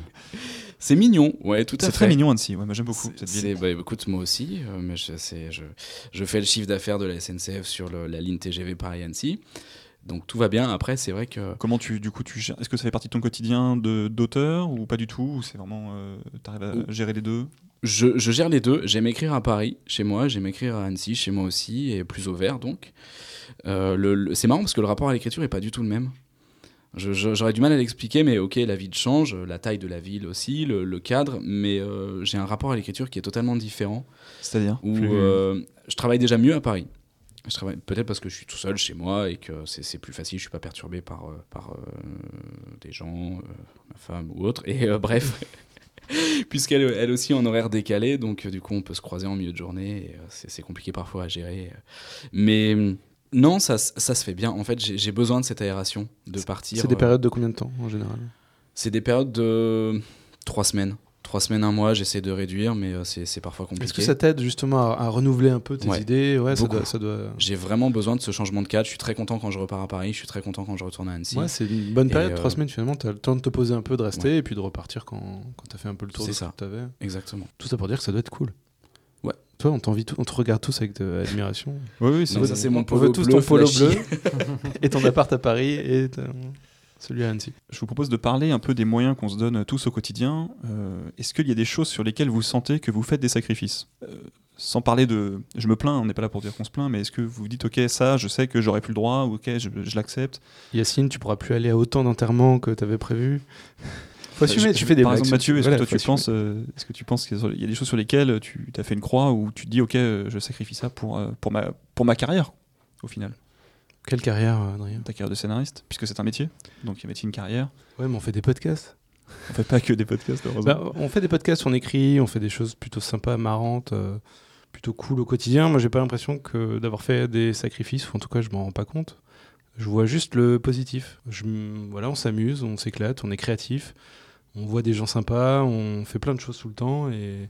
S4: C'est mignon, ouais, tout à
S2: C'est
S4: fait.
S2: très mignon Annecy, ouais, j'aime beaucoup
S4: C'est-
S2: cette
S4: c'est-
S2: ville.
S4: bah, écoute, moi aussi, euh, mais je, c'est- je, je fais le chiffre d'affaires de la SNCF sur le- la ligne TGV Paris-Annecy. Donc tout va bien. Après, c'est vrai que
S2: Comment tu, du coup, tu gères- est-ce que ça fait partie de ton quotidien de d'auteur ou pas du tout Ou c'est vraiment, tu arrives à gérer les deux?
S4: Je, je gère les deux. J'aime écrire à Paris, chez moi. J'aime écrire à Annecy, chez moi aussi, et plus au vert, donc. Euh, le- le- c'est marrant parce que le rapport à l'écriture est pas du tout le même. J'aurais du mal à l'expliquer, mais ok, la ville change, la taille de la ville aussi, le, le cadre, mais euh, j'ai un rapport à l'écriture qui est totalement différent.
S2: C'est-à-dire?
S4: Où
S2: Plus-
S4: euh, je travaille déjà mieux à Paris. Je travaille peut-être parce que je suis tout seul chez moi et que c'est plus facile, je suis pas perturbé par, euh, par euh, des gens, euh, ma femme ou autre. Et bref, puisqu'elle elle aussi en horaire décalé, donc du coup on peut se croiser en milieu de journée. et, c'est compliqué parfois à gérer. Mais non, ça, ça se fait bien. En fait, j'ai besoin de cette aération, de partir.
S1: C'est des périodes de combien de temps en général?
S4: C'est des périodes de trois semaines. Trois semaines, un mois, j'essaie de réduire, mais euh, c'est parfois compliqué.
S1: Est-ce que ça t'aide justement à, à renouveler un peu tes
S4: Ouais,
S1: idées? Ouais, ça
S4: beaucoup.
S1: doit, ça doit-
S4: J'ai vraiment besoin de ce changement de cadre. Je suis très content quand je repars à Paris. Je suis très content quand je retourne à Annecy.
S1: Ouais, c'est une bonne période,
S4: euh,
S1: trois semaines finalement. Tu as le temps de te poser un peu, de rester et puis de repartir quand, quand tu as fait un peu le tour de
S4: C'est
S1: ce
S4: ça.
S1: que tu avais.
S4: Exactement.
S1: Tout ça pour dire que ça doit être cool.
S4: Ouais.
S1: Toi, on, on te regarde tous avec de l'admiration.
S2: Oui, oui, c'est
S4: ça, mon
S1: on
S4: polo
S1: veut tous
S4: bleu
S1: ton polo bleu et ton appart à Paris et celui à Annecy.
S2: Je vous propose de parler un peu des moyens qu'on se donne tous au quotidien. Euh, Est-ce qu'il y a des choses sur lesquelles vous sentez que vous faites des sacrifices? Euh, Sans parler de. Je me plains, on n'est pas là pour dire qu'on se plaint, mais est-ce que vous dites, ok, ça, je sais que j'aurais plus le droit, ou ok, je, je l'accepte
S1: Yacine, tu pourras plus aller à autant d'enterrements que tu avais prévu. Faut assumer,
S2: Je-
S1: tu fais des
S2: Par
S1: blagues.
S2: exemple, Mathieu, est-ce
S1: Voilà,
S2: que toi tu penses, euh, est-ce que tu penses qu'il y a des choses sur lesquelles tu as fait une croix ou tu te dis, ok, euh, je sacrifie ça pour, euh, pour, ma, pour ma carrière, au final,
S1: Quelle carrière, euh, Adrien
S2: ta carrière de scénariste, puisque c'est un métier, donc il y a métier une carrière.
S1: Ouais, mais on fait des podcasts.
S2: On fait pas que des podcasts, heureusement.
S1: Bah, on fait des podcasts, on écrit, on fait des choses plutôt sympas, marrantes. euh, plutôt cool au quotidien. Moi, j'ai pas l'impression que d'avoir fait des sacrifices, ou en tout cas, je m'en rends pas compte. Je vois juste le positif. Je, voilà, on s'amuse, on s'éclate, on est créatif, on voit des gens sympas, on fait plein de choses tout le temps et,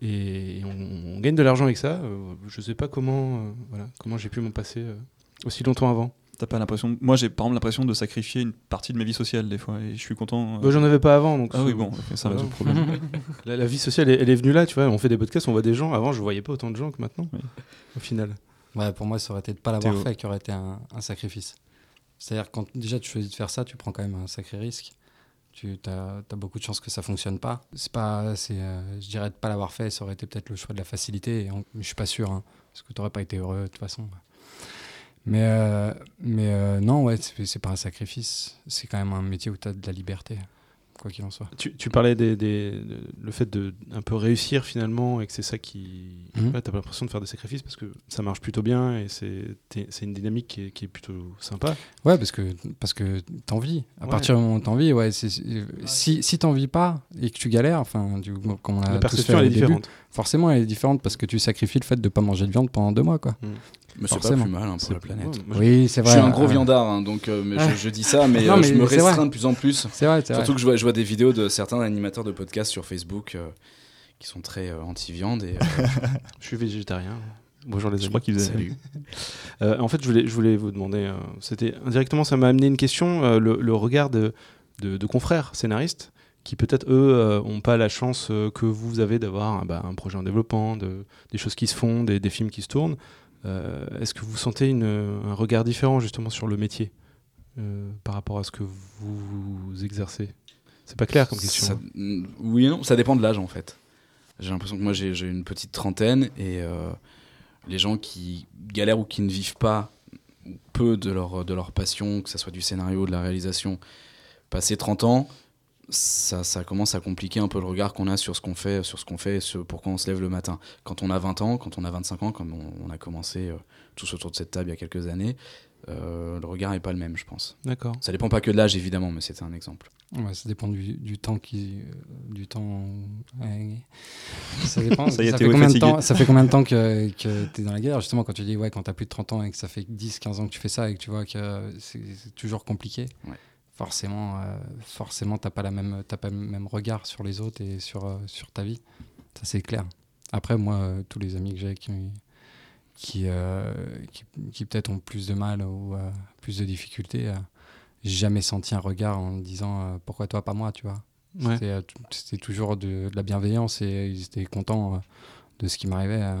S1: et on, on gagne de l'argent avec ça. Euh, je sais pas comment, euh, voilà, comment j'ai pu m'en passer euh, aussi longtemps avant.
S2: T'as pas l'impression. Moi, j'ai par exemple l'impression de sacrifier une partie de ma vie sociale des fois, et je suis content. euh,
S1: Bah, J'en avais pas avant, donc
S2: Ah oui, bon, ça résout le problème.
S1: La, la vie sociale, elle, elle est venue là, tu vois. On fait des podcasts, on voit des gens. Avant, je voyais pas autant de gens que maintenant,
S2: Oui.
S1: au final.
S3: Ouais, pour moi, ça aurait été de pas l'avoir fait qui aurait été un, un sacrifice. C'est-à-dire, quand déjà tu choisis de faire ça, tu prends quand même un sacré risque. Tu as, beaucoup de chances que ça fonctionne pas. C'est pas, c'est, euh, je dirais de pas l'avoir fait, ça aurait été peut-être le choix de la facilité. Et on- je suis pas sûr, hein, parce que tu n'aurais pas été heureux de toute façon. Mais, euh, mais euh, non, ouais, c'est pas un sacrifice. C'est quand même un métier où tu as de la liberté, quoi qu'il en soit.
S1: Tu, tu parlais des, des- de- le fait de un peu réussir finalement et que c'est ça qui.
S3: Mhm.
S1: Ouais, t'as pas l'impression de faire des sacrifices parce que ça marche plutôt bien et c'est c'est une dynamique qui est, qui est plutôt sympa.
S3: Ouais, parce que, parce que t'en vis. À
S1: Ouais.
S3: partir du moment où t'en vis, ouais, si, si t'en vis pas et que tu galères, enfin, du, comme on a
S1: La perception elle est
S3: début,
S1: différente.
S3: forcément elle est différente parce que tu sacrifies le fait de pas manger de viande pendant deux mois, quoi.
S4: Mais c'est pas plus mal hein, pour la planète.
S1: je-
S3: Oui, c'est
S4: Je
S3: vrai.
S4: suis un gros
S3: euh,
S4: viandard, hein, donc euh, mais je, je dis ça, mais,
S3: Non,
S4: euh,
S3: mais
S4: je me restreins de plus en plus.
S3: C'est vrai, c'est vrai.
S4: Surtout que je vois, je vois des vidéos de certains animateurs de podcasts sur Facebook euh, qui sont très euh, anti-viande. Et, euh,
S1: Je suis végétarien. Bonjour les
S2: Je
S1: amis.
S2: crois qu'ils
S4: salut.
S1: Euh, en fait, je voulais, je voulais vous demander, euh, c'était indirectement, ça m'a amené une question, euh, le, le regard de, de, de confrères scénaristes qui peut-être eux n'ont pas la chance euh, que vous avez d'avoir bah, un projet en développement, de, des choses qui se font, des, des films qui se tournent. Euh, Est-ce que vous sentez une, un regard différent justement sur le métier euh, par rapport à ce que vous exercez? C'est pas clair comme question.
S4: Ça-
S1: hein.
S4: mm, oui et non, ça dépend de l'âge en fait. J'ai l'impression que moi j'ai une petite trentaine et euh, les gens qui galèrent ou qui ne vivent pas peu de leur, de leur passion, que ce soit du scénario, de la réalisation, passé 30 ans, ça, ça commence à compliquer un peu le regard qu'on a sur ce qu'on fait, sur ce qu'on fait, et ce pourquoi on se lève le matin. Quand on a 20 ans, quand on a 25 ans, comme on, on a commencé euh, tous autour de cette table il y a quelques années, euh, le regard n'est pas le même, je pense.
S1: D'accord.
S4: Ça dépend pas que de l'âge évidemment, mais c'était un exemple.
S3: Ouais, ça dépend du, du temps qui, euh, du temps. ouais. Ça dépend.
S2: Ça
S3: fait combien de temps Ça fait combien de temps que, que tu es dans la guerre Justement, quand tu dis ouais, quand tu as plus de 30 ans et que ça fait 10-15 ans que tu fais ça et que tu vois que c'est c'est toujours compliqué.
S4: Ouais.
S3: Forcément, euh, forcément, t'as pas la même, t'as pas le même regard sur les autres et sur euh, sur ta vie. Ça c'est clair. Après, moi, euh, tous les amis que j'ai qui qui, qui, qui peut-être ont plus de mal ou plus de difficultés, j'ai jamais senti un regard en me disant pourquoi toi, pas moi, tu vois?
S1: Ouais.
S3: C'était, toujours de, de la bienveillance et ils étaient contents de ce qui m'arrivait.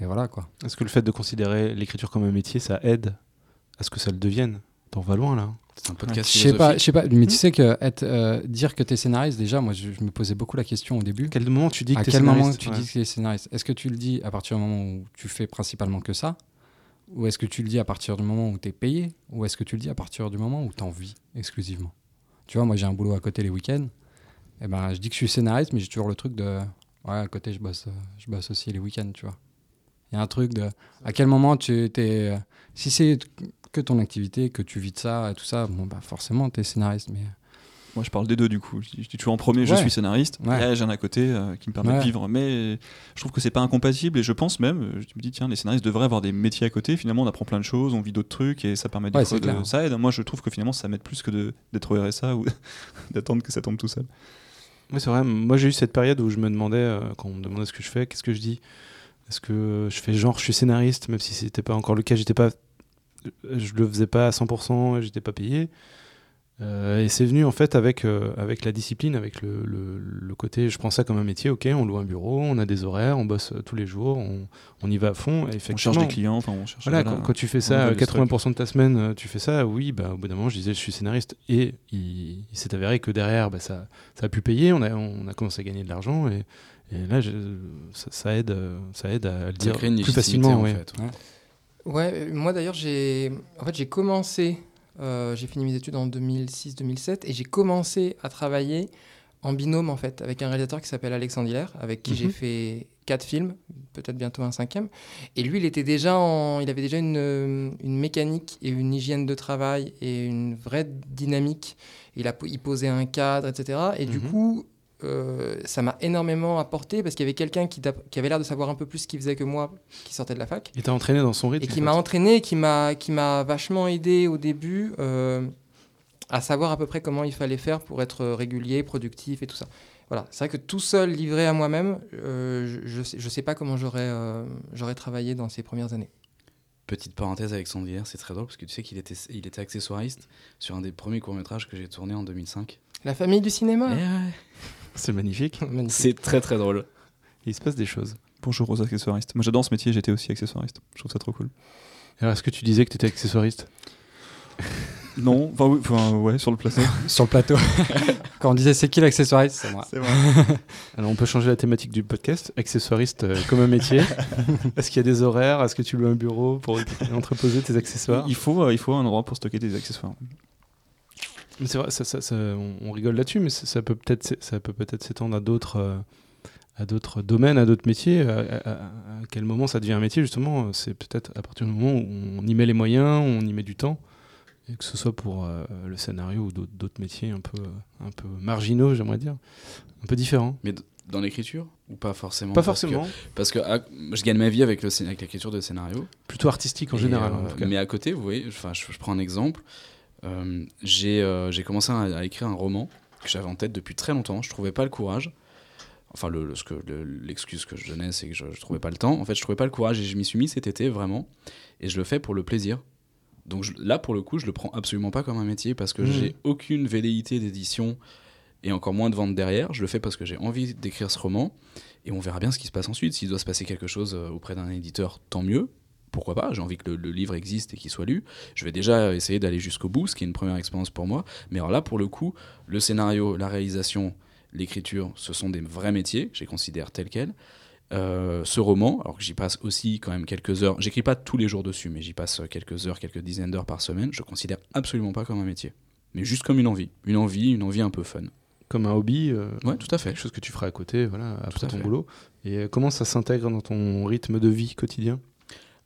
S3: et voilà quoi.
S1: Est-ce que le fait de considérer l'écriture comme un métier, ça aide à ce que ça le devienne? T'en vas loin là. hein.
S4: C'est un podcast
S3: Je sais pas, je sais pas, mais tu sais que être, euh, dire que tu es scénariste, déjà, moi je, je me posais beaucoup la question au début.
S1: À quel moment tu dis que
S3: à
S1: t'es
S3: quel moment
S1: scénariste
S3: tu
S1: Ouais.
S3: dis que scénariste? Est-ce que tu le dis à partir du moment où tu fais principalement que ça? Ou est-ce que tu le dis à partir du moment où tu es payé? Ou est-ce que tu le dis à partir du moment où tu en vis exclusivement? Tu vois, moi j'ai un boulot à côté les week-ends. Et ben, je dis que je suis scénariste, mais j'ai toujours le truc de. Ouais, à côté, je bosse, euh, je bosse aussi les week-ends, tu vois. Il y a un truc de. À quel moment tu es. Si c'est que ton activité, que tu vis de ça et tout ça, bon, bah forcément, tu es scénariste. Mais
S2: Moi, je parle des deux du coup. Je dis, je dis toujours en premier, je suis scénariste.
S3: Ouais.
S2: J'ai un à côté euh, qui me permet
S3: Ouais.
S2: de vivre. Mais je trouve que c'est pas incompatible et je pense même, euh, je me dis, tiens, les scénaristes devraient avoir des métiers à côté. Finalement, on apprend plein de choses, on vit d'autres trucs et ça permet de de-
S3: clair.
S2: Ça aide. Moi, je trouve que finalement, ça m'aide plus que d'être au RSA ou d'attendre que ça tombe tout seul.
S1: Oui, c'est vrai. Moi, j'ai eu cette période où je me demandais, euh, quand on me demandait ce que je fais, qu'est-ce que je dis? Est-ce que je fais genre, je suis scénariste, même si c'était pas encore le cas, j'étais pas, je le faisais pas à 100%, et j'étais pas payé. Euh, et c'est venu en fait avec, euh, avec la discipline, avec le, le, le côté, je prends ça comme un métier, ok, on loue un bureau, on a des horaires, on bosse euh, tous les jours, on, on y va à fond. Et
S2: On
S1: effectivement,
S2: cherche des clients, enfin, on cherche.
S1: Voilà,
S2: voilà.
S1: quand, quand tu fais
S2: on
S1: ça,
S2: veut
S1: euh,
S2: des
S1: 80% de ta semaine, tu fais ça, oui, bah, au bout d'un moment, je disais, je suis scénariste. Et il, il s'est avéré que derrière, bah, ça, ça a pu payer, on a, on a commencé à gagner de l'argent. Et, et là, je- ça, ça aide, ça aide à le
S4: Ça
S1: dire plus facilement.
S4: en
S1: ouais.
S4: fait.
S5: Ouais, euh, moi d'ailleurs, j'ai en fait, j'ai commencé, euh, j'ai fini mes études en 2006-2007 et j'ai commencé à travailler en binôme en fait avec un réalisateur qui s'appelle Alexandre Hiller, avec qui j'ai
S1: Mhm.
S5: fait quatre films, peut-être bientôt un cinquième. Et lui, il était déjà en, il avait déjà une, une mécanique et une hygiène de travail et une vraie dynamique. Il a, il posait un cadre, etc. Et du
S1: Mhm.
S5: coup, euh, ça m'a énormément apporté parce qu'il y avait quelqu'un qui, avait l'air de savoir un peu plus ce qu'il faisait que moi, qui sortait de la fac,
S1: Il t'a entraîné dans son rythme.
S5: et qui m'a entraîné, et qui m'a, qui m'a vachement aidé au début euh, à savoir à peu près comment il fallait faire pour être régulier, productif et tout ça. Voilà, c'est vrai que tout seul, livré à moi-même, euh, je, je, sais, pas comment j'aurais, euh, j'aurais travaillé dans ces premières années.
S4: Petite parenthèse avec Sandvillers, c'est très drôle parce que tu sais qu'il était, il était accessoiriste sur un des premiers courts-métrages que j'ai tourné en 2005.
S5: La famille du cinéma
S4: Eh ouais.
S1: C'est magnifique.
S4: C'est très très drôle.
S1: Il se passe des choses.
S2: Bonjour aux accessoiristes. Moi j'adore ce métier, j'étais aussi accessoiriste. Je trouve ça trop cool.
S1: Alors, est-ce que tu disais que tu étais accessoiriste?
S2: Non, enfin, oui, enfin, ouais, sur le plateau.
S3: Sur le plateau. Quand on disait c'est qui l'accessoiriste, c'est moi.
S1: Alors, on peut changer la thématique du podcast. Accessoiriste euh, comme un métier. Est-ce qu'il y a des horaires? Est-ce que tu loues un bureau pour entreposer tes accessoires?
S2: Il faut, euh, il faut un endroit pour stocker des accessoires.
S1: C'est vrai, ça, ça- ça- on, on rigole là-dessus, mais ça, peut peut-être ça peut peut-être s'étendre à d'autres euh, à d'autres domaines, à d'autres métiers. À, à- quel moment ça devient un métier justement? C'est peut-être à partir du moment où on y met les moyens, on y met du temps, et que ce soit pour euh, le scénario ou d'autres métiers un peu un peu marginaux, j'aimerais dire, un peu différents.
S4: Mais dans l'écriture ou pas forcément?
S1: Pas
S4: parce que-
S1: forcément,
S4: Parce que, ah, je gagne ma vie avec, le, avec l'écriture de scénario.
S1: plutôt artistique en
S4: Et,
S1: général.
S4: euh,
S1: en tout cas.
S4: mais à côté, vous voyez, je, je prends un exemple. Euh, j'ai euh, j'ai commencé à, à écrire un roman que j'avais en tête depuis très longtemps. Je trouvais pas le courage. Enfin, le, le- ce que- le- l'excuse que je donnais, c'est que je, je trouvais pas le temps. En fait, je trouvais pas le courage et je m'y suis mis cet été vraiment. Et je le fais pour le plaisir. Donc je- là, pour le coup, je le prends absolument pas comme un métier parce que
S1: Mhm.
S4: j'ai aucune velléité d'édition et encore moins de vente derrière. Je le fais parce que j'ai envie d'écrire ce roman et on verra bien ce qui se passe ensuite. S'il doit se passer quelque chose euh, auprès d'un éditeur, tant mieux. Pourquoi pas J'ai envie que le, le livre existe et qu'il soit lu. Je vais déjà essayer d'aller jusqu'au bout, ce qui est une première expérience pour moi. Mais alors là, pour le coup, le scénario, la réalisation, l'écriture, ce sont des vrais métiers, je les considère tels quels. Euh, ce roman, alors que j'y passe aussi quand même quelques heures, j'écris pas tous les jours dessus, mais j'y passe quelques heures, quelques dizaines d'heures par semaine, je considère absolument pas comme un métier. Mais juste comme une envie. Une envie, une envie un peu fun.
S1: Comme un hobby. euh,
S4: Ouais, tout à fait.
S1: Quelque chose que tu feras à côté, voilà, après ton
S4: fait.
S1: boulot. Et euh, comment ça s'intègre dans ton rythme de vie quotidien?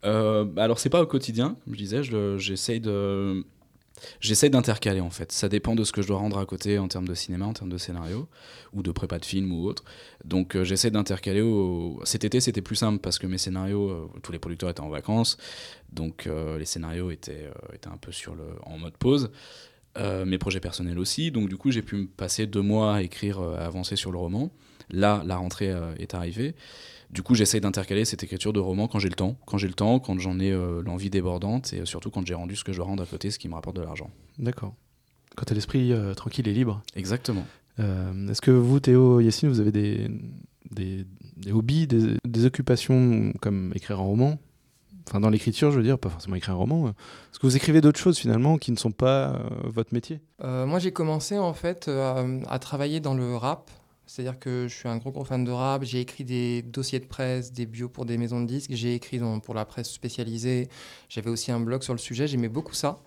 S4: Euh, bah alors c'est pas au quotidien, je disais, je j'essaye de j'essaye d'intercaler en fait. Ça dépend de ce que je dois rendre à côté en termes de cinéma, en termes de scénario ou de prépa de film ou autre. Donc euh, j'essaie d'intercaler. Cet été c'était plus simple parce que mes scénarios, euh, tous les producteurs étaient en vacances, donc euh, les scénarios étaient, étaient un peu sur le en mode pause. Mes projets personnels aussi, donc du coup j'ai pu me passer deux mois à écrire, à avancer sur le roman. Là, la rentrée est arrivée. Du coup, j'essaye d'intercaler cette écriture de roman quand j'ai le temps. Quand j'ai le temps, quand j'en ai euh, l'envie débordante et euh, surtout quand j'ai rendu ce que je dois rendre à côté, ce qui me rapporte de l'argent.
S1: D'accord. Quand tu as l'esprit euh, tranquille et libre.
S4: Exactement.
S1: Euh, Est-ce que vous, Théo, Yacine, vous avez des, des, des hobbies, des, des occupations comme écrire un roman? Enfin, dans l'écriture, je veux dire, pas forcément écrire un roman. Est-ce que vous écrivez d'autres choses finalement qui ne sont pas euh, votre métier?
S5: Euh, moi, j'ai commencé en fait euh, à travailler dans le rap. C'est-à-dire que je suis un gros gros fan de rap. J'ai écrit des dossiers de presse, des bios pour des maisons de disques. J'ai écrit pour la presse spécialisée. J'avais aussi un blog sur le sujet. J'aimais beaucoup ça.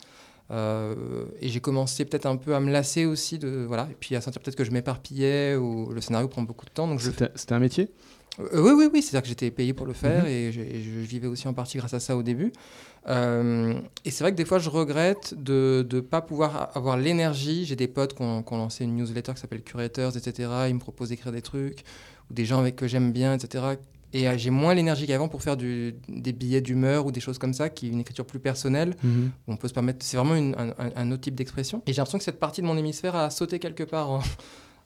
S5: Euh, et j'ai commencé peut-être un peu à me lasser aussi de voilà et puis à sentir peut-être que je m'éparpillais ou le scénario prend beaucoup de temps donc
S1: c'était un métier?
S5: Euh, oui, oui, oui, c'est-à-dire que j'étais payé pour le faire
S1: Mhm.
S5: et, je, et je vivais aussi en partie grâce à ça au début. Euh, et c'est vrai que des fois, je regrette de ne pas pouvoir avoir l'énergie. J'ai des potes qui ont, qui ont lancé une newsletter qui s'appelle Curators, etc. Ils me proposent d'écrire des trucs, ou des gens avec que j'aime bien, etc. Et euh, j'ai moins l'énergie qu'avant pour faire du- des billets d'humeur ou des choses comme ça, qui est une écriture plus personnelle. où On peut se permettre. C'est vraiment une- un- un autre type d'expression. Et j'ai l'impression que cette partie de mon hémisphère a sauté quelque part en-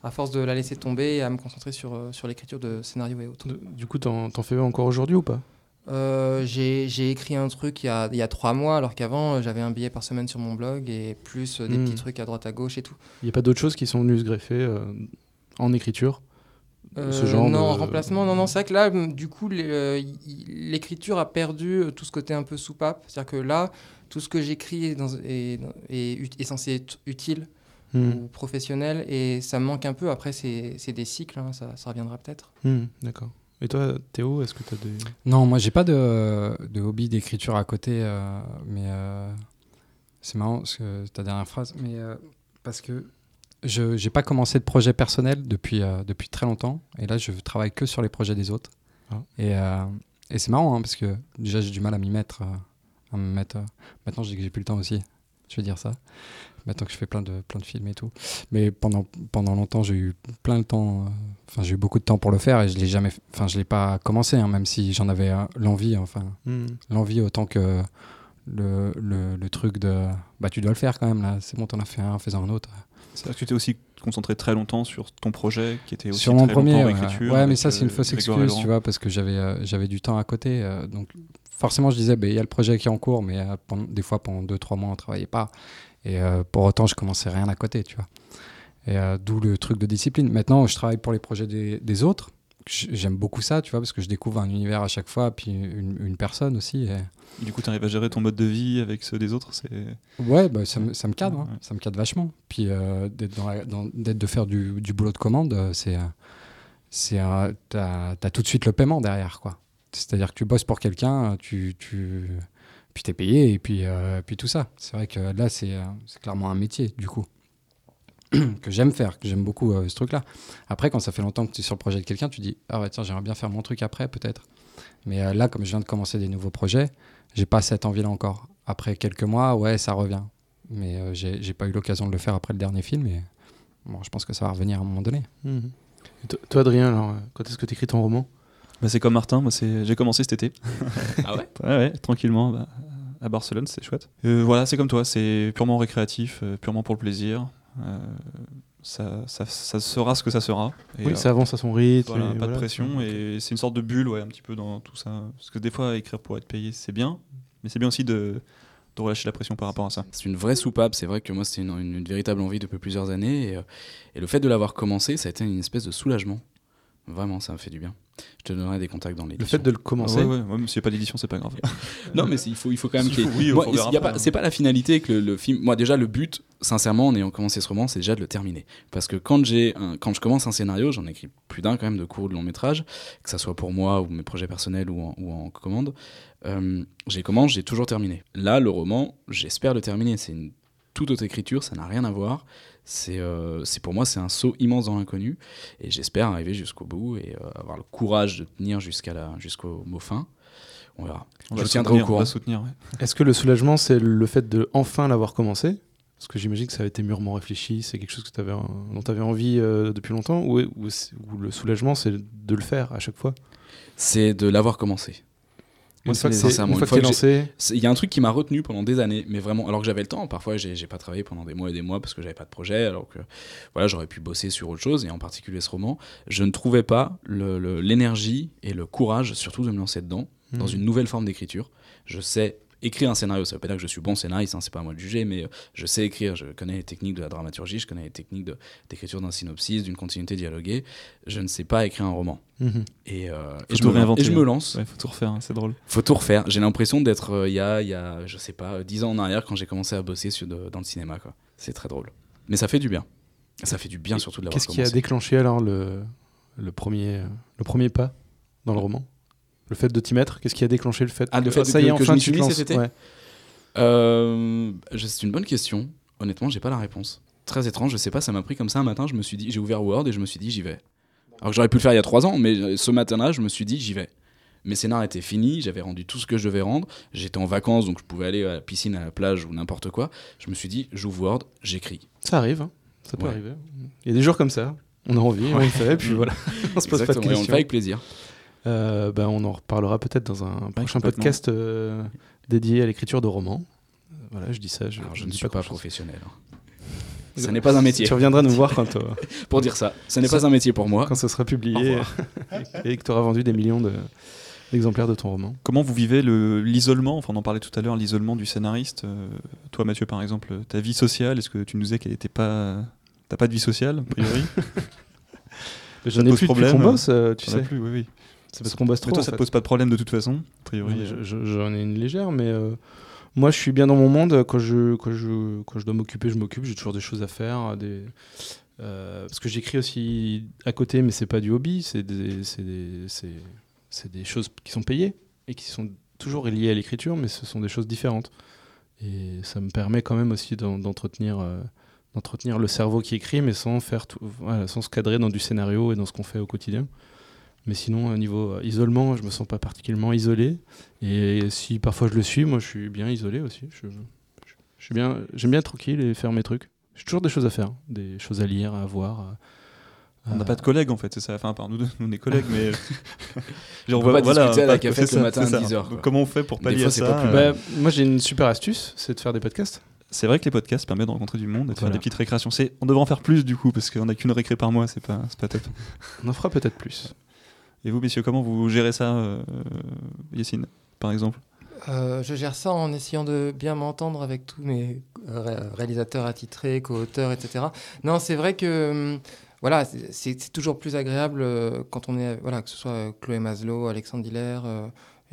S5: à force de la laisser tomber et à me concentrer sur, euh, sur l'écriture de scénarios et autres.
S1: Du coup, t'en fais encore aujourd'hui ou pas?
S5: Euh, j'ai écrit un truc il y a, il y a trois mois, alors qu'avant, euh, j'avais un billet par semaine sur mon blog et plus euh, des
S1: Hmm.
S5: petits trucs à droite à gauche et tout.
S1: Il n'y a pas d'autres choses qui sont venues se greffer euh, en écriture? Ce genre
S5: non,
S1: de-
S5: en remplacement, non, non. C'est vrai que là, du coup, l'écriture a perdu tout ce côté un peu soupape. C'est-à-dire que là, tout ce que j'écris est, est censé être utile
S1: Hmm.
S5: ou professionnel et ça me manque un peu. Après, c'est c'est des cycles, hein, ça, ça reviendra peut-être.
S1: Hmm, D'accord. Et toi, Théo, est-ce que tu as des.
S3: Non, moi j'ai pas de, de hobby d'écriture à côté, euh, mais euh, c'est marrant ce que ta dernière phrase, mais euh, parce que je j'ai pas commencé de projet personnel depuis euh, depuis très longtemps, et là je travaille que sur les projets des autres.
S1: Ah.
S3: Et, euh, et c'est marrant hein, parce que déjà j'ai du mal à m'y mettre, euh, à me mettre. euh, maintenant je dis que j'ai plus le temps aussi. je vais dire ça. Maintenant que je fais plein de, plein de films et tout. Mais pendant, pendant longtemps, j'ai eu plein de temps. euh, Enfin, j'ai eu beaucoup de temps pour le faire et je l'ai jamais. Enfin, je l'ai pas commencé, hein, même si j'en avais euh, l'envie. Enfin,
S1: Hmm.
S3: l'envie autant que le, le, le truc de. Bah, tu dois le faire quand même là. C'est bon, t'en as fait un, fais-en un autre.
S2: C'est-à-dire que tu t'es aussi concentré très longtemps sur ton projet qui était aussi
S3: Sur mon
S2: très
S3: premier,
S2: longtemps écriture.
S3: Ouais, mais ça, c'est une
S2: euh,
S3: fausse excuse, tu vois, parce que j'avais euh, j'avais du temps à côté. euh, donc, forcément, je disais, ben, il y a le projet qui est en cours, mais euh, pendant- des fois, pendant 2-3 mois, on travaillait pas. Et euh, pour autant, je commençais rien à côté, tu vois. Et euh, d'où le truc de discipline. Maintenant, je travaille pour les projets des, des autres. J'aime beaucoup ça, tu vois, parce que je découvre un univers à chaque fois, puis une, une personne aussi. et-
S2: Du coup, tu arrives à gérer ton mode de vie avec ceux des autres. C'est
S3: Ouais, bah, ça, me, ça me cadre, hein.
S2: Ouais.
S3: ça me cadre vachement. Puis euh, d'être dans la- dans- d'être de faire du, du boulot de commande, c'est, c'est, t'as, t'as tout de suite le paiement derrière, quoi. C'est-à-dire que tu bosses pour quelqu'un, tu, tu, puis t'es payé et puis, euh, puis tout ça. C'est vrai que là, c'est, euh, c'est clairement un métier, du coup, que j'aime faire, que j'aime beaucoup euh, ce truc-là. Après, quand ça fait longtemps que tu es sur le projet de quelqu'un, tu dis ah ouais tiens, j'aimerais bien faire mon truc après, peut-être. Mais euh, là, comme je viens de commencer des nouveaux projets, j'ai pas cette envie-là encore. Après quelques mois, ouais, ça revient. Mais euh, j'ai j'ai pas eu l'occasion de le faire après le dernier film. Et bon, je pense que ça va revenir à un moment donné.
S1: To- Toi, Adrien, alors, quand est-ce que tu écris ton roman?
S2: Bah, c'est comme Martin. Moi, c'est j'ai commencé cet été.
S4: Ah ouais?
S2: Ouais, ouais, tranquillement. bah, à Barcelone, c'est chouette. Euh, voilà, c'est comme toi. C'est purement récréatif, euh, purement pour le plaisir. Euh, ça, ça, ça sera ce que ça sera. Et,
S1: Oui,
S2: euh,
S1: ça avance à son rythme.
S2: Voilà, pas de pression et c'est une sorte de bulle ouais, un petit peu dans tout ça. Parce que des fois, écrire pour être payé, c'est bien, mais c'est bien aussi de, de relâcher la pression par rapport à ça.
S4: C'est une vraie soupape. C'est vrai que moi, c'était une, une- une véritable envie depuis plusieurs années. Et, et le fait de l'avoir commencé, ça a été une espèce de soulagement. Vraiment, ça me fait du bien. Je te donnerai des contacts dans
S1: Le
S4: l'édition.
S1: fait de le commencer.
S2: Ouais, ouais, ouais, même s'il n'y a pas d'édition, c'est pas grave.
S4: Non, mais il faut, il faut quand même qu'il y ait-
S2: Oui,
S4: Moi,
S2: faut verra
S4: y a
S2: après,
S4: pas- c'est pas la finalité que le, le film. Moi, déjà, le but, sincèrement, en ayant commencé ce roman, c'est déjà de le terminer. Parce que quand j'ai, quand je commence un scénario, j'en écris plus d'un quand même de courts ou de longs métrages, que ça soit pour moi ou mes projets personnels ou en, ou en commande. Euh, j'ai commencé, j'ai toujours terminé. Là, le roman, j'espère le terminer. C'est une toute autre écriture, ça n'a rien à voir. C'est, euh, c'est pour moi, c'est un saut immense dans l'inconnu, et j'espère arriver jusqu'au bout et euh, avoir le courage de tenir jusqu'à la, jusqu'au mot fin. On verra.
S2: On
S4: Je tiendrai
S2: soutenir,
S4: au courant.
S2: Soutenir, ouais.
S1: Est-ce que le soulagement, c'est le fait de enfin l'avoir commencé? Parce que j'imagine que ça a été mûrement réfléchi, c'est quelque chose que avais, dont tu avais envie euh, depuis longtemps, ou, ou le soulagement, c'est de le faire à chaque fois?
S4: C'est de l'avoir commencé.
S1: Une fois que c'est- lancé,
S4: Il y a un truc qui m'a retenu pendant des années, mais vraiment, alors que j'avais le temps, parfois j'ai pas travaillé pendant des mois et des mois parce que j'avais pas de projet, alors que voilà, j'aurais pu bosser sur autre chose, et en particulier ce roman, je ne trouvais pas l'énergie et le courage, surtout de me lancer dedans, dans
S1: Mhm.
S4: une nouvelle forme d'écriture. Je sais écrire un scénario, ça veut pas dire que je suis bon scénariste, hein, c'est pas à moi de juger, mais euh, je sais écrire, je connais les techniques de la dramaturgie, je connais les techniques d'écriture d'un synopsis, d'une continuité dialoguée, je ne sais pas écrire un roman.
S1: Mhm.
S4: Et, euh, et je, me, et je me lance.
S2: Ouais, faut tout refaire, hein, c'est drôle.
S4: Faut tout refaire. J'ai l'impression d'être euh, il y, a, y a, je sais pas, 10 ans en arrière quand j'ai commencé à bosser sur de- dans le cinéma. C'est très drôle. Mais ça fait du bien. Ça fait du bien surtout de l'avoir
S1: Qu'est-ce qui a déclenché alors le, le, premier, le premier pas dans le roman? Le fait de t'y mettre Qu'est-ce qui a déclenché le fait
S4: Ah, le
S1: que,
S4: fait
S1: ça
S4: que-
S1: y est, enfin tu lances
S4: cet été
S1: Ouais.
S4: Euh, C'est une bonne question. Honnêtement, j'ai pas la réponse. Très étrange, je sais pas, ça m'a pris comme ça un matin, je me suis dit, j'ai ouvert Word et je me suis dit, j'y vais. Alors que j'aurais pu le faire il y a 3 ans, mais euh, ce matin-là, je me suis dit, j'y vais. Mes scénars étaient finis, j'avais rendu tout ce que je devais rendre, j'étais en vacances, donc je pouvais aller à la piscine, à la plage ou n'importe quoi. Je me suis dit, j'ouvre Word, j'écris.
S1: Ça arrive, hein. ça peut
S4: Ouais.
S1: arriver. Il y a des jours comme ça, on a envie, on le fait, et puis voilà, on se pose pas de
S4: et on le fait
S1: questions.
S4: avec plaisir.
S1: Euh, ben, on en reparlera peut-être dans un prochain podcast euh, dédié à l'écriture de romans. Euh, Voilà, je dis ça, je,
S4: Alors, je
S1: je
S4: ne suis pas professionnel. hein. Ce n'est pas un métier.
S1: Tu reviendras nous voir quand, euh,
S4: Pour dire ça, ce n'est pas un métier pour moi.
S1: quand ce sera publié et que tu auras vendu des millions de- d'exemplaires de ton roman.
S2: Comment vous vivez le- l'isolement Enfin, on en parlait tout à l'heure, l'isolement du scénariste. Euh, toi, Mathieu, par exemple, ta vie sociale, est-ce que tu nous disais qu'elle n'était pas. T'as pas de vie sociale, a priori
S1: J'en ai plus depuis
S2: problème,
S1: qu'on bosse, euh, tu sais.
S2: plus, oui, oui.
S1: C'est parce qu'on bosse
S2: Mais
S1: trop.
S2: toi,
S1: en
S2: ça te pose pas de problème de toute façon, a priori. Euh,
S1: je- je- J'en ai une légère, mais euh, moi je suis bien dans mon monde. Quand je, quand je, quand je dois m'occuper, je m'occupe. J'ai toujours des choses à faire. Des, euh, parce que j'écris aussi à côté, mais c'est pas du hobby. C'est des, des, des choses qui sont payées et qui sont toujours liées à l'écriture, mais ce sont des choses différentes. Et ça me permet quand même aussi d'en- d'entretenir. euh, d'entretenir le cerveau qui écrit, mais sans faire tout, voilà, sans se cadrer dans du scénario et dans ce qu'on fait au quotidien. Mais sinon, au niveau euh, isolement, je me sens pas particulièrement isolé. Et si parfois je le suis, moi je suis bien isolé aussi. Je, je- Je suis bien, j'aime bien être tranquille et faire mes trucs. J'ai toujours des choses à faire, des choses à lire, à voir. à-
S2: On n'a pas de collègues en fait, c'est ça. Enfin, par nous deux, nous on est collègues, mais.
S4: On peut pas discuter à la cafette le matin à
S2: c'est ça.
S4: 10 heures, quoi.
S2: Comment on fait pour
S4: Des
S2: pallier
S4: fois,
S2: à
S4: c'est
S2: ça
S4: pas plus
S2: euh,
S1: Bah, moi, j'ai une super astuce, c'est de faire des podcasts.
S2: C'est vrai que les podcasts permettent de rencontrer du monde et de faire des petites récréations. C'est- On devrait en faire plus du coup, parce qu'on n'a qu'une récré par mois, c'est pas, c'est pas top.
S1: On en fera peut-être plus.
S2: Et vous, messieurs, comment vous gérez ça, euh, Yacine, par exemple?
S5: Euh, je gère ça en essayant de bien m'entendre avec tous mes euh, ré- réalisateurs attitrés, co-auteurs, etc. Non, c'est vrai que hum, voilà, c'est- toujours plus agréable quand on est, voilà, que ce soit Chloé Maslow, Alexandre Diller,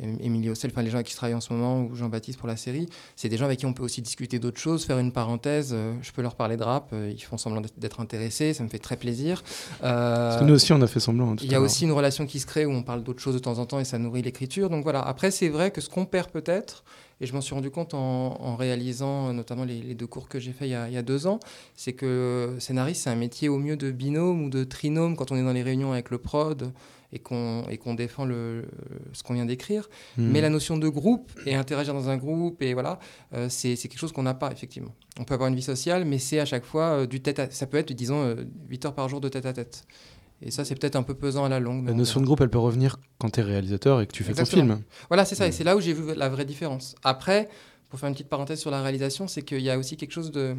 S5: Em- Émilie Ossel, enfin les gens avec qui je travaille en ce moment, ou Jean-Baptiste pour la série, c'est des gens avec qui on peut aussi discuter d'autres choses, faire une parenthèse. euh, je peux leur parler de rap, euh, ils font semblant d'être- intéressés, ça me fait très plaisir. Euh,
S1: Parce que nous aussi, on a fait semblant. tout
S5: il y a aussi une relation qui se crée où on parle d'autres choses de temps en temps et ça nourrit l'écriture. Donc voilà, après c'est vrai que ce qu'on perd peut-être, et je m'en suis rendu compte en, en réalisant notamment les, les deux cours que j'ai fait il y, a, il y a deux ans, c'est que scénariste c'est un métier au mieux de binôme ou de trinôme quand on est dans les réunions avec le prod et qu'on qu'on défend le, ce qu'on vient d'écrire.
S1: Hmm.
S5: Mais la notion de groupe et interagir dans un groupe, et voilà, euh, c'est quelque chose qu'on n'a pas, effectivement. On peut avoir une vie sociale, mais c'est à chaque fois euh, du tête à Ça peut être, disons, euh, 8 heures par jour de tête à tête. Et ça, c'est peut-être un peu pesant à la longue.
S1: La
S5: on
S1: notion de groupe, elle peut revenir quand tu es réalisateur et que tu fais
S5: Exactement.
S1: ton film.
S5: Voilà, c'est ça. Et
S1: Mm.
S5: c'est là où j'ai vu la vraie différence. Après, pour faire une petite parenthèse sur la réalisation, c'est qu'il y a aussi quelque chose de.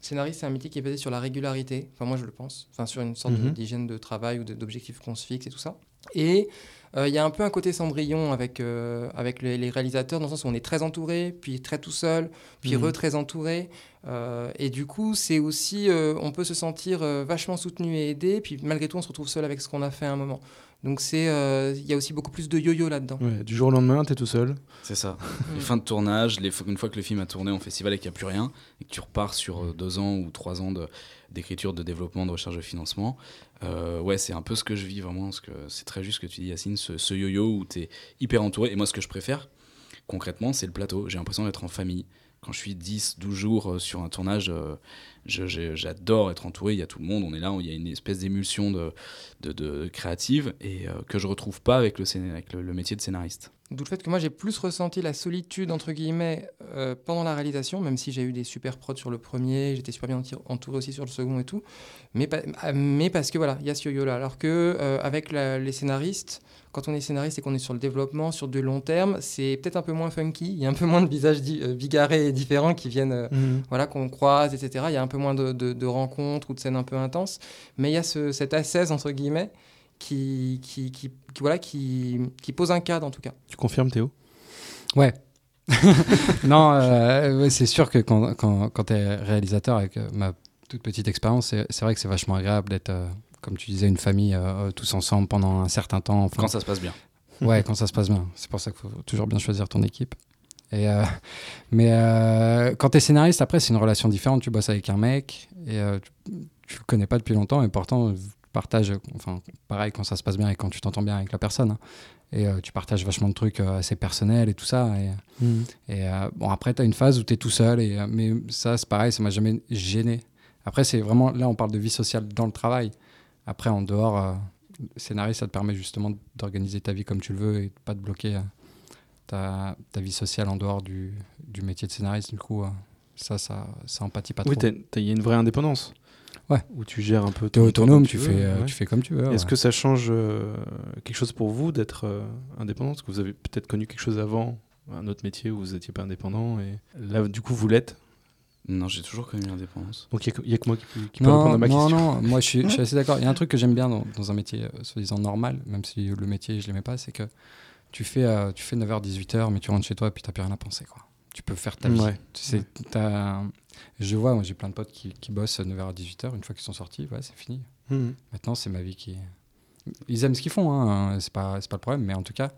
S5: Scénariste, c'est un métier qui est basé sur la régularité. Enfin, moi, je le pense. Enfin, sur une sorte
S1: Mhm.
S5: d'hygiène de travail ou d'objectifs qu'on se fixe et tout ça. Et euh, il y a un peu un côté Cendrillon avec, euh, avec les, les réalisateurs, dans le sens où on est très entouré, puis très tout seul, puis
S1: Mhm.
S5: re très entouré. Euh, et du coup, c'est aussi. euh, on peut se sentir euh, vachement soutenu et aidé, puis malgré tout, on se retrouve seul avec ce qu'on a fait à un moment. Donc, c'est, euh, il y a aussi beaucoup plus de yo-yo là-dedans.
S1: Ouais, du jour au lendemain, tu es tout seul.
S4: C'est ça.
S5: Mm.
S4: Les fins de tournage, les, une fois que le film a tourné en festival et qu'il n'y a plus rien, et que tu repars sur deux ans ou trois ans de- d'écriture, de, développement, de recherche de financement, euh, ouais, c'est un peu ce que je vis vraiment. Parce que c'est très juste ce que tu dis, Yacine, ce, ce yo-yo où tu es hyper entouré. Et moi, ce que je préfère, concrètement, c'est le plateau. J'ai l'impression d'être en famille. Quand je suis 10, 12 jours euh, sur un tournage, euh, j'adore être entouré. Il y a tout le monde, on est là, il y a une espèce d'émulsion de, créative et que je retrouve pas avec, le métier de scénariste.
S5: D'où le fait que moi j'ai plus ressenti la solitude entre guillemets euh, pendant la réalisation, même si j'ai eu des super prods sur le premier, j'étais super bien entouré aussi sur le second et tout, mais, pa- ah, mais parce que voilà, il y a ce yo-yo là. Alors que euh, avec la- les scénaristes, quand on est scénariste et qu'on est sur le développement, sur du long terme, c'est peut-être un peu moins funky, il y a un peu moins de visages euh, bigarrés et différents qui viennent, euh, voilà, qu'on croise, etc. Il y a un peu moins de, de- de rencontres ou de scènes un peu intenses, mais il y a ce, cette assaise entre guillemets qui, qui, qui, qui- voilà, qui, qui pose un cadre en tout cas.
S1: Tu confirmes, Théo?
S3: Ouais. non, euh, c'est sûr que quand, quand, quand tu es réalisateur avec euh, ma toute petite expérience, c'est c'est vrai que c'est vachement agréable d'être, euh, comme tu disais, une famille euh, tous ensemble pendant un certain temps. Enfin,
S4: Quand ça se passe bien.
S3: Ouais, quand ça se passe bien. C'est pour ça qu'il faut toujours bien choisir ton équipe. Et euh, mais euh, quand tu es scénariste, après, c'est une relation différente. Tu bosses avec un mec et euh, tu, tu le connais pas depuis longtemps et pourtant, partages, enfin, pareil, quand ça se passe bien et quand tu t'entends bien avec la personne. hein. Et euh, tu partages vachement de trucs euh, assez personnels et tout ça. Et, et euh, bon, après, tu as une phase où tu es tout seul. Et, mais ça, c'est pareil, ça m'a jamais gêné. Après, c'est vraiment, là, on parle de vie sociale dans le travail. Après, en dehors, scénariste, ça te permet justement d'organiser ta vie comme tu le veux et de pas te bloquer ta, ta vie sociale en dehors du, du métier de scénariste. Du coup, ça, ça, ça empathie pas
S1: Oui,
S3: trop.
S1: t'as- il y a une vraie indépendance.
S3: Ouais.
S1: Où tu gères un peu.
S3: T'es
S1: ton-
S3: autonome, tu,
S1: veux,
S3: fais, euh,
S1: ouais.
S3: tu fais comme tu veux.
S1: Est-ce
S3: ouais.
S1: que ça change euh, quelque chose pour vous d'être euh, indépendant? Parce que vous avez peut-être connu quelque chose avant, un autre métier où vous n'étiez pas indépendant. Et là, du coup, vous l'êtes?
S4: Non, j'ai toujours connu l'indépendance.
S1: Donc, il n'y a, que moi qui, peux- qui peux
S3: non,
S1: répondre à ma
S3: non,
S1: question.
S3: non, moi je suis, je suis assez d'accord. Il y a un truc que j'aime bien dans, dans un métier euh, soi-disant normal, même si le métier je l'aimais pas, c'est que tu fais, euh, tu fais 9h-18h, mais tu rentres chez toi et puis tu n'as plus rien à penser. Quoi. Tu peux faire ta vie.
S1: Ouais.
S3: Tu sais, t'as- Je vois, moi j'ai plein de potes qui, qui bossent 9h-18h, une fois qu'ils sont sortis, ouais, c'est fini.
S1: Mhm.
S3: Maintenant, c'est ma vie qui. Ils aiment ce qu'ils font, hein, c'est pas, c'est pas le problème, mais en tout cas,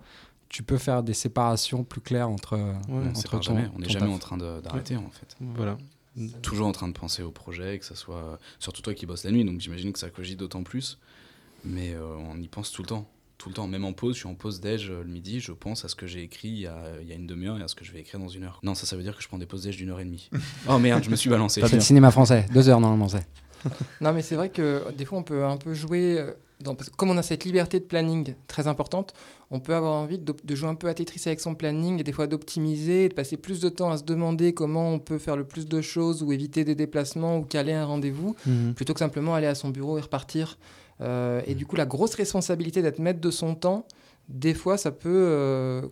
S3: tu peux faire des séparations plus claires entre.
S1: Ouais,
S3: entre ton-
S4: jamais. On n'est jamais
S3: taf.
S4: en train d'arrêter en fait.
S1: Voilà.
S4: Toujours en train de penser au projet, que ça soit. Surtout toi qui bosses la nuit, donc j'imagine que ça cogite d'autant plus. Mais euh, on y pense tout le temps. Tout le temps. Même en pause, je suis en pause déj euh, le midi, je pense à ce que j'ai écrit il y a, il y a une demi-heure et à ce que je vais écrire dans une heure. Non, ça, ça veut dire que je prends des pauses déj d'une heure et demie. oh merde, je me suis balancé.
S3: C'est le cinéma français, deux heures normalement, c'est.
S5: Non, mais c'est vrai que des fois, on peut un peu jouer. euh, dans- parce que comme on a cette liberté de planning très importante, on peut avoir envie de, de jouer un peu à Tetris avec son planning et des fois d'optimiser, et de passer plus de temps à se demander comment on peut faire le plus de choses ou éviter des déplacements ou caler un rendez-vous
S1: Mhm.
S5: plutôt que simplement aller à son bureau et repartir. Euh, et du coup, la grosse responsabilité d'être maître de son temps, des fois, ça peut, euh,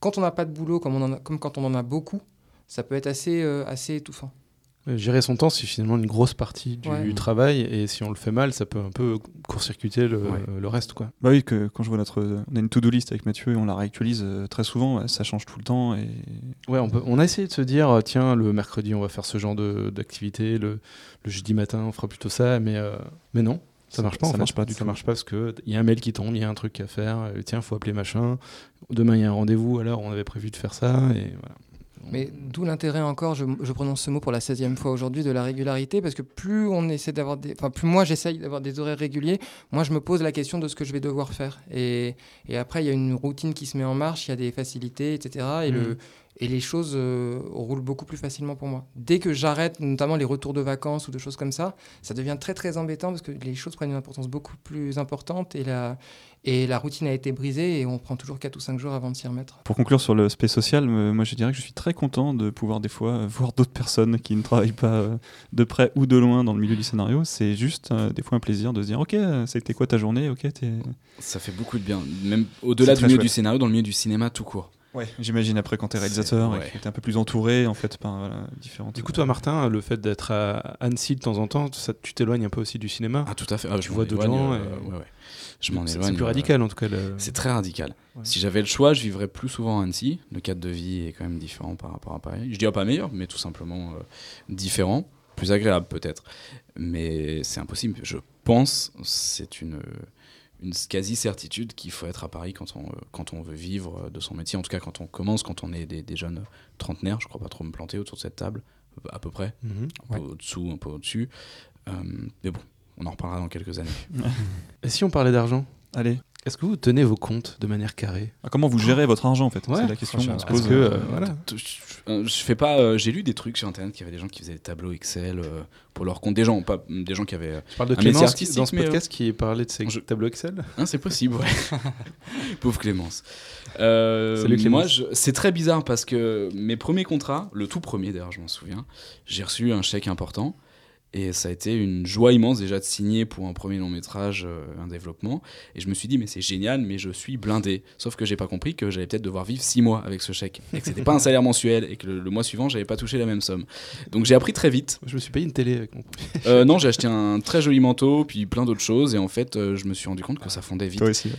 S5: quand on n'a pas de boulot, comme, on en a- comme quand on en a beaucoup, ça peut être assez, euh, assez étouffant.
S1: Gérer son temps, c'est finalement une grosse partie du
S5: Ouais.
S1: travail, et si on le fait mal, ça peut un peu court-circuiter le,
S4: Ouais.
S1: le reste, quoi.
S2: Bah oui, que quand je vois notre. On a une to-do list avec Mathieu et on la réactualise très souvent, ça change tout le temps. Et...
S1: Ouais, on, peut, on a essayé de se dire, tiens, le mercredi, on va faire ce genre de- d'activité, le, le jeudi matin, on fera plutôt ça, mais, euh, mais non. Ça marche pas. en
S2: ça
S1: fait.
S2: marche pas du
S1: ça
S2: tout.
S1: marche pas parce que il y a un mail qui tombe, il y a un truc à faire. euh, tiens, faut appeler machin. Demain, il y a un rendez-vous. Alors, on avait prévu de faire ça et voilà.
S5: Mais d'où l'intérêt encore, je, je prononce ce mot pour la 16e fois aujourd'hui, de la régularité, parce que plus on essaie d'avoir des. Enfin, plus moi j'essaye d'avoir des horaires réguliers, moi je me pose la question de ce que je vais devoir faire. Et, et après, il y a une routine qui se met en marche, il y a des facilités, etc. Et, le, et les choses euh, roulent beaucoup plus facilement pour moi. Dès que j'arrête, notamment les retours de vacances ou de choses comme ça, ça devient très très embêtant parce que les choses prennent une importance beaucoup plus importante et la, et la routine a été brisée et on prend toujours 4 ou 5 jours avant de s'y remettre.
S2: Pour conclure sur l'aspect social, euh, moi je dirais que je suis très content de pouvoir des fois euh, voir d'autres personnes qui ne travaillent pas euh, de près ou de loin dans le milieu du scénario. C'est juste euh, des fois un plaisir de se dire Ok, c'était quoi ta journée? Ok.
S4: Ça fait beaucoup de bien, même au-delà du milieu
S2: chouette.
S4: du scénario, dans le milieu du cinéma tout court.
S2: Ouais, j'imagine après quand t'es réalisateur et
S4: ouais.
S2: que t'es un peu plus entouré en fait par voilà, différentes.
S1: Du coup, toi, Martin, le fait d'être à Annecy de temps en temps, ça, tu t'éloignes un peu aussi du cinéma.
S4: Ah, tout à fait. Ah,
S1: Tu
S4: je
S1: vois d'autres gens
S4: euh,
S1: et-
S4: ouais, ouais. Je m'en éloigne.
S1: C'est plus
S4: euh,
S1: radical en tout cas. le-
S4: C'est très radical.
S1: Ouais.
S4: Si j'avais le choix, je vivrais plus souvent à Annecy. Le cadre de vie est quand même différent par rapport à Paris. Je dirais pas meilleur, mais tout simplement euh, différent. Plus agréable peut-être. Mais c'est impossible. Je pense, c'est une, une quasi-certitude qu'il faut être à Paris quand on, euh, quand on veut vivre de son métier. En tout cas, quand on commence, quand on est des, des jeunes trentenaires. Je crois pas trop me planter autour de cette table, à peu près.
S1: Mhm.
S4: Un
S3: Ouais.
S4: peu au-dessous, un peu au-dessus. Euh, mais bon, on en reparlera dans quelques années.
S1: Et si on parlait d'argent?
S2: Allez,
S1: Est-ce que vous tenez vos comptes de manière carrée?
S2: Ah, comment vous gérez votre argent en fait?
S1: Ouais.
S2: C'est la question qu'on se pose.
S1: que
S2: euh,
S1: euh, voilà.
S4: Je, je fais pas. euh, J'ai lu des trucs sur internet qu'il y avait des gens qui faisaient des tableaux Excel euh, pour leur compte. Des gens, pas des gens qui avaient.
S1: Je parle de
S4: Un
S1: Clémence qui- dans ce podcast qui parlait de ses
S4: je-
S1: tableaux Excel.
S4: Hein, c'est possible, ouais. Pauvre Clémence. Euh,
S1: Salut, Clémence.
S4: C'est très bizarre parce que mes premiers contrats, le tout premier d'ailleurs, je m'en souviens, j'ai reçu un chèque important. Et ça a été une joie immense déjà de signer pour un premier long métrage, euh, un développement. Et je me suis dit, mais c'est génial, mais je suis blindé. Sauf que j'ai pas compris que j'allais peut-être devoir vivre six mois avec ce chèque. Et que c'était pas un salaire mensuel et que le, le mois suivant, j'avais pas touché la même somme. Donc j'ai appris très vite.
S1: Je me suis payé une télé avec mon
S4: Euh, non, j'ai acheté un très joli manteau, puis plein d'autres choses. Et en fait, euh, je me suis rendu compte que ça fondait vite.
S2: Toi aussi. ouais.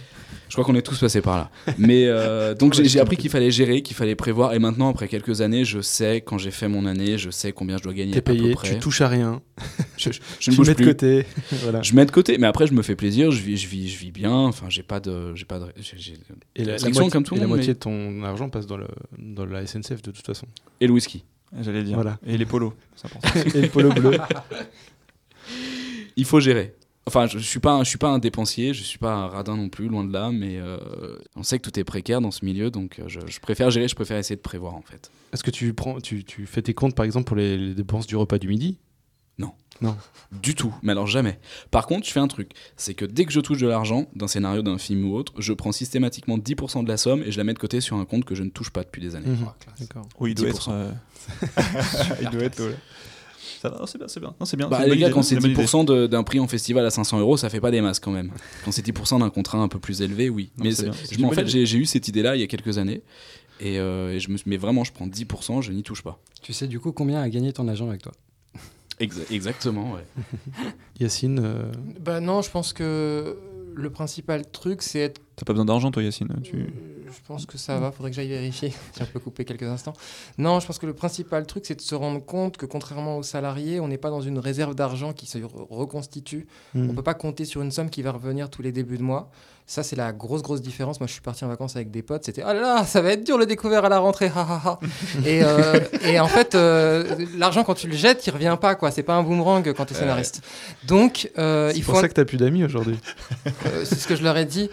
S4: Je crois qu'on est tous passés par là. Mais euh, donc j'ai appris qu'il fallait gérer, qu'il fallait prévoir. Et maintenant, après quelques années, je sais quand j'ai fait mon année, je sais combien je dois gagner
S1: T'es
S4: à peu
S1: payé,
S4: près.
S1: tu touches à rien,
S4: Je, je
S1: tu
S4: ne bouge
S1: mets de côté. voilà.
S4: Je mets de côté, mais après je me fais plaisir, je vis, je vis, je vis bien. Enfin, j'ai pas de, j'ai pas de,
S1: Et la, moitié,
S4: comme tout le
S1: et la
S4: monde,
S1: moitié
S4: mais-
S1: de ton argent passe dans, le, dans la SNCF de toute façon.
S4: et le whisky.
S2: J'allais dire.
S1: Voilà.
S2: Et les polos.
S1: Et le polo bleu.
S4: Il faut gérer. Enfin, je, je suis pas, un- je suis pas un dépensier, je suis pas un radin non plus, loin de là. Mais euh, on sait que tout est précaire dans ce milieu, donc euh, je, je préfère gérer, je préfère essayer de prévoir en fait.
S1: Est-ce que tu, prends, tu, tu fais tes comptes par exemple pour les, les dépenses du repas du midi?
S4: Du tout, mais alors jamais. Par contre, je fais un truc, c'est que dès que je touche de l'argent, d'un scénario, d'un film ou autre, je prends systématiquement 10% de la somme et je la mets de côté sur un compte que je ne touche pas depuis des années.
S1: D'accord.
S2: Oui, il doit
S4: 10%.
S2: être. euh, il doit être. ouais. Ça va, c'est bien, c'est bien. Non, c'est bien.
S4: Bah les gars,
S2: idée,
S4: quand c'est
S2: une bonne idée.
S4: 10% de- d'un prix en festival à 500 euros, ça fait pas des masses quand même. Quand c'est 10% d'un contrat un peu plus élevé, oui.
S2: Non,
S4: mais
S2: c'est
S4: c'est-
S2: bien.
S4: je
S2: C'est
S4: m'en- en fait, j'ai j'ai eu cette idée-là il y a quelques années. Et, euh, et je me suis, mais vraiment, je prends 10%, je n'y touche pas.
S3: Tu sais du coup combien a gagné ton agent avec toi?
S4: Exa- exactement, ouais.
S1: Yacine, euh,
S5: Bah non, je pense que le principal truc, c'est être.
S2: T'as pas besoin d'argent, toi, Yacine. Tu...
S5: Euh, Je pense que ça va, faudrait que j'aille vérifier si on peut couper quelques instants. Non, je pense que le principal truc, c'est de se rendre compte que contrairement aux salariés, on n'est pas dans une réserve d'argent qui se re- reconstitue.
S1: hmm.
S5: On peut pas compter sur une somme qui va revenir tous les débuts de mois. Ça, c'est la grosse, grosse différence. Moi, je suis parti en vacances avec des potes. C'était, ah là là, ça va être dur le découvert à la rentrée. et, euh, et en fait, euh, l'argent, quand tu le jettes, il revient pas. quoi. C'est pas un boomerang quand tu es scénariste. Donc, euh,
S1: c'est
S5: il
S1: pour
S5: faut.
S1: ça que t'as plus d'amis aujourd'hui.
S5: Euh, c'est ce que je leur ai dit.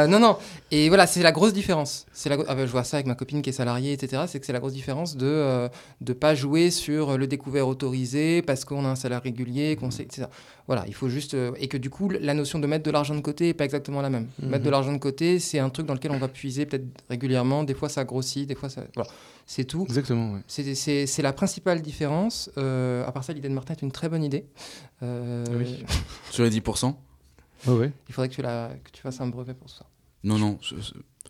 S5: Euh, Euh, non, non. Et voilà, c'est la grosse différence. C'est la... ah, bah, je vois ça avec ma copine qui est salariée, etc. C'est que c'est la grosse différence de ne de pas jouer sur le découvert autorisé parce qu'on a un salaire régulier, qu'on sait, etc. Voilà, il faut juste. euh, et que du coup, la notion de mettre de l'argent de côté n'est pas exactement la même.
S1: Mhm.
S5: Mettre de l'argent de côté, c'est un truc dans lequel on va puiser peut-être régulièrement. Des fois, ça grossit, des fois, ça. Voilà, c'est tout.
S1: Exactement, ouais.
S5: C'est- C'est c'est la principale différence. Euh, à part ça, l'idée de Martin est une très bonne idée. Euh,
S1: Oui.
S4: Sur les 10%
S1: Ouais, ouais.
S5: Il faudrait que tu, la, que tu fasses un brevet pour ça.
S4: Non, non. je- je-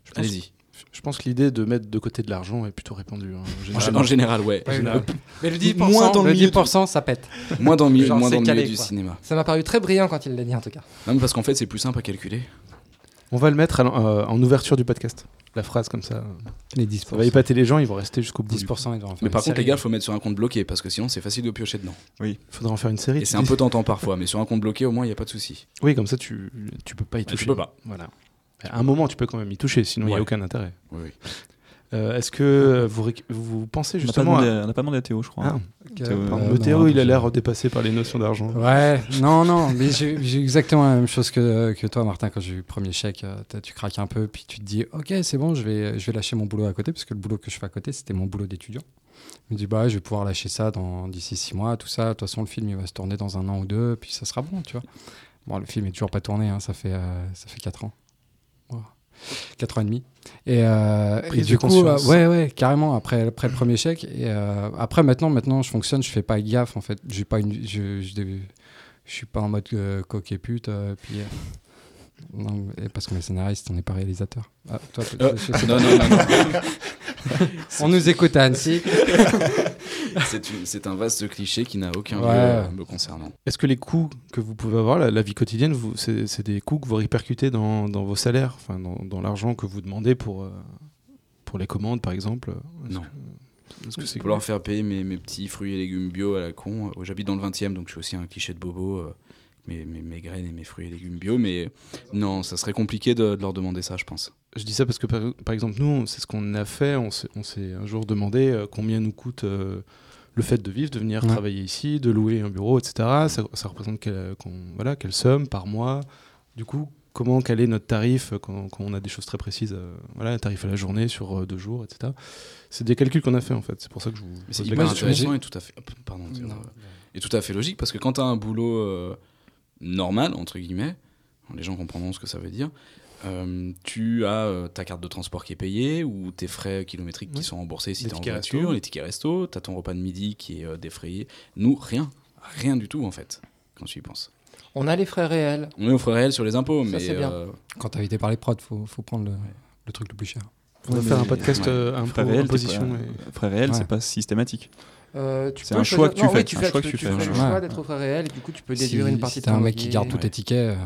S1: Je pense-
S4: Allez-y.
S1: Je pense que l'idée de mettre de côté de l'argent est plutôt répandue. hein, en général.
S4: en général, ouais.
S3: Ouais,
S1: général.
S3: Mais le 10%,
S4: Moins dans le
S3: le
S4: milieu
S3: 10% ça pète.
S4: Moins dans le milieu,
S3: Genre,
S4: moins dans le
S3: calé,
S4: milieu du
S3: quoi.
S4: cinéma.
S5: Ça m'a paru très brillant quand il l'a dit, en tout cas.
S4: Non, mais parce qu'en fait, c'est plus simple à calculer.
S1: On va le mettre euh, en ouverture du podcast. La phrase comme ça.
S3: Les 10%.
S1: Ça va épater les gens, ils vont rester jusqu'au bout.
S3: 10%, ils doivent en faire
S4: Mais
S3: une
S4: par contre, les gars, il faut mettre sur un compte bloqué parce que sinon, c'est facile de piocher dedans.
S1: Il faudra en faire une série.
S4: Et c'est un peu tentant parfois, mais sur un compte bloqué, au moins, il n'y a pas de souci.
S1: Oui, comme ça, tu, tu peux pas y
S4: Ah,
S1: toucher.
S4: tu peux pas.
S1: Voilà. À un moment, tu peux quand même y toucher, sinon il n'y
S4: Ouais.
S1: a aucun intérêt.
S4: Oui, oui.
S1: Euh, Est-ce que euh, vous, pensez
S2: On n'a pas,
S1: justement à...
S2: à- on n'a pas demandé à Théo, je crois.
S1: Ah,
S3: Que-
S2: Théo,
S3: euh, non,
S1: Théo, il a l'air dépassé par les notions d'argent.
S3: Ouais, non, non, mais j'ai exactement la même chose que, que toi, Martin, quand j'ai eu le premier chèque. euh, tu craques un peu, puis tu te dis, ok, c'est bon, je vais, je vais lâcher mon boulot à côté, parce que le boulot que je fais à côté, c'était mon boulot d'étudiant. Je me dis, bah, je vais pouvoir lâcher ça dans- d'ici six mois, tout ça. De toute façon, le film, il va se tourner dans un an ou deux, puis ça sera bon, tu vois. Bon, le film est toujours pas tourné, hein, ça fait, euh, ça fait quatre ans. Voilà. Quatre ans et demi. Et, euh,
S1: Prise
S3: et
S1: de
S3: du coup, euh, ouais, ouais, carrément. Après, après le premier chèque. Et euh, après, maintenant, maintenant, je fonctionne, je fais pas gaffe, en fait. J'ai pas une, je, je, je suis pas en mode euh, coq et pute. euh, puis, euh, non, parce qu'on est scénariste, on n'est pas réalisateur. Ah, toi,
S4: Euh, non, non, non, non.
S3: on nous écoute à Annecy.
S4: C'est un vaste cliché qui n'a aucun
S3: Ouais.
S4: lieu euh, me concernant.
S1: Est-ce que les coûts que vous pouvez avoir, la, la vie quotidienne, c'est des coûts que vous répercutez dans, dans vos salaires, enfin, dans, dans l'argent que vous demandez pour, euh, pour les commandes, par exemple?
S4: Non.
S1: que-
S4: Pour leur faire payer mes, mes petits fruits et légumes bio à la con. Euh, J'habite dans le 20 e donc je suis aussi un cliché de bobo. euh, mes, mes, mes graines et mes fruits et légumes bio. Mais non, ça serait compliqué de, de leur demander ça, je pense.
S1: Je dis ça parce que, par, par exemple, nous, c'est ce qu'on a fait. On s'est on s'est un jour demandé euh, combien nous coûte euh, le fait de vivre, de venir
S3: Ouais.
S1: travailler ici, de louer un bureau, etc. Ça, ça représente quelle, voilà, quelle somme par mois Du coup, comment caler notre tarif euh, quand, quand on a des choses très précises euh, Voilà, un tarif à la journée sur euh, deux jours, etc. C'est des calculs qu'on a fait en fait. C'est pour ça que je vous.
S4: Mais c'est hyper
S1: question.
S4: intéressant et tout à fait. Pardon.
S3: Non.
S4: Et tout à fait logique parce que quand tu as un boulot euh, normal, entre guillemets, les gens comprendront ce que ça veut dire, euh, tu as euh, ta carte de transport qui est payée ou tes frais kilométriques qui sont remboursés si tu es en voiture,
S1: resto.
S4: les tickets resto, tu as ton repas de midi qui est euh, défrayé. Nous, rien. Rien du tout en fait, quand tu y penses.
S5: On a les frais réels.
S4: On est au frais réel sur les impôts,
S5: Ça,
S4: mais.
S5: c'est bien.
S4: euh,
S3: Quand t'as invité par les prods, faut, faut prendre le, le truc le plus cher.
S1: On va faire un podcast
S4: ouais.
S1: euh,
S2: Frais réels, t'es
S1: imposition.
S2: pas-
S1: et-
S2: Frais réels,
S3: Ouais.
S2: c'est pas systématique.
S5: Euh, tu
S2: C'est un choix que tu fais,
S5: tu
S2: un
S5: fais,
S2: choix
S5: tu
S2: que
S5: peux-
S2: tu
S5: tu
S2: fais,
S5: fais
S2: un
S5: le
S2: choix.
S5: d'être au frais réel et du coup tu peux
S3: Si,
S5: déduire une partie
S3: si
S5: de
S3: t'es
S5: ton
S3: un mec qui garde tous tes tickets,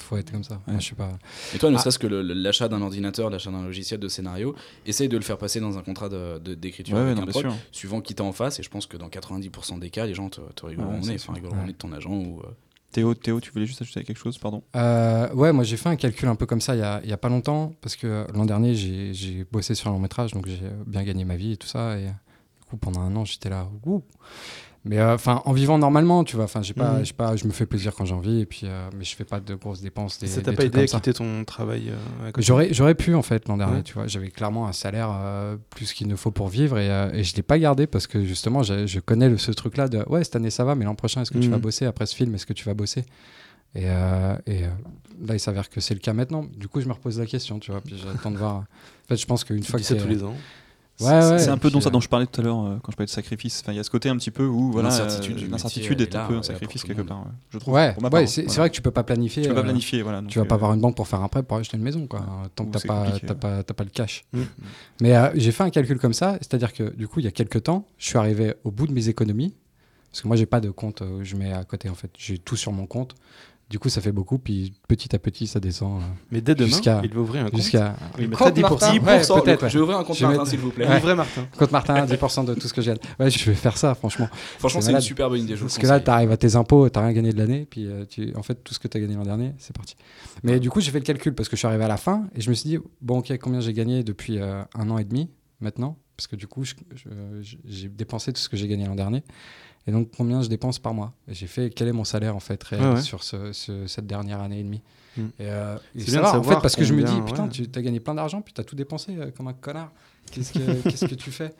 S3: faut être comme ça. Moi, je sais pas.
S4: Et toi, ne
S3: Ah.
S4: serait-ce que l'achat d'un ordinateur, l'achat d'un logiciel de scénario, essaye de le faire passer dans un contrat de- de- d'écriture
S2: Ouais,
S4: avec
S2: non,
S4: un
S2: bien
S4: prod,
S2: sûr.
S4: suivant qui t'as en face. Et je pense que dans 90% des cas, les gens te, te rigoleront
S2: Ouais,
S4: au nez, enfin rigoleront de ton agent ou. euh,
S2: Théo, Théo, tu voulais juste ajouter quelque chose, pardon?
S3: Euh, ouais, moi j'ai fait un calcul un peu comme ça il y a, y a pas longtemps, parce que l'an dernier j'ai j'ai bossé sur un long métrage, donc j'ai bien gagné ma vie et tout ça. Et du coup, pendant un an, j'étais là. Ouh. Mais euh, enfin, en vivant normalement, tu vois. Enfin, j'ai pas, j'ai pas, je me fais plaisir quand j'ai envie, et puis, euh, mais je fais pas de grosses dépenses. Des,
S1: Ça t'a pas aidé à quitter ton travail euh,
S3: J'aurais, j'aurais pu en fait l'an dernier,
S1: Ouais.
S3: tu vois. J'avais clairement un salaire plus qu'il ne faut pour vivre et, et je l'ai pas gardé parce que justement, je connais le- ce truc-là de ouais, cette année ça va, mais l'an prochain, est-ce que tu vas bosser? Après ce film Est-ce que tu vas bosser? Et, et là, il s'avère que c'est le cas maintenant. Du coup, je me repose la question, tu vois. Puis j'attends de voir. En fait, je pense qu'une fois que
S1: ça
S3: c'est-
S1: tous les ans.
S3: Ouais,
S2: C'est-
S3: ouais,
S2: un peu dont ça
S3: euh,
S2: dont je parlais tout à l'heure euh, quand je parlais de sacrifice. Enfin, il y a ce côté un petit peu où voilà,
S4: L'incertitude
S2: euh, est un
S4: là,
S2: peu un sacrifice quelque
S4: monde.
S2: part. ouais. Je trouve.
S3: Ouais, ouais, c'est,
S2: voilà.
S3: vrai que tu peux pas planifier.
S2: Tu peux pas
S3: euh,
S2: planifier, voilà.
S3: Tu vas pas avoir une banque pour faire un prêt pour acheter une maison, quoi. Tant que t'as pas,
S2: ouais.
S3: pas, t'as pas le cash.
S1: Mm.
S3: Mais euh, j'ai fait un calcul comme ça, c'est-à-dire que du coup, il y a quelques temps, je suis arrivé au bout de mes économies, parce que moi, j'ai pas de compte euh, où je mets à côté, en fait. J'ai tout sur mon compte. Du coup, ça fait beaucoup, puis petit à petit, ça descend euh,
S1: Mais dès demain,
S3: Jusqu'à-
S1: il va ouvrir un compte.
S3: jusqu'à.
S1: Il mettra
S5: Compte Martin.
S1: 10%.
S3: Ouais,
S4: 10%,
S3: peut-être, ouais.
S4: Je vais ouvrir un compte Martin,
S3: mettre-
S4: s'il vous plaît.
S1: Un vrai Martin.
S3: Compte Martin, 10% de tout ce que. Ouais, je vais faire ça, franchement.
S4: Franchement,
S3: C'est
S4: c'est une super bonne idée. Je vous
S3: Parce que là,
S4: conseille.
S3: tu arrives à tes impôts, tu rien gagné de l'année, puis euh, tu, en fait, tout ce que tu as gagné l'an dernier, c'est parti. Mais du coup, j'ai fait le calcul parce que je suis arrivé à la fin et je me suis dit, bon, ok, combien j'ai gagné depuis euh, un an et demi maintenant? Parce que du coup, je- je- j'ai dépensé tout ce que j'ai gagné l'an dernier. Et donc, combien je dépense par mois j'ai fait quel est mon salaire en fait réel
S1: ouais.
S3: sur ce- ce- cette dernière année et demie.
S1: Mm.
S3: Et, euh, et
S1: C'est bien
S3: va, en fait, parce que je me dis, putain,
S1: ouais.
S3: tu as gagné plein d'argent, puis tu as tout dépensé euh, comme un connard. Qu'est-ce que, qu'est-ce que tu fais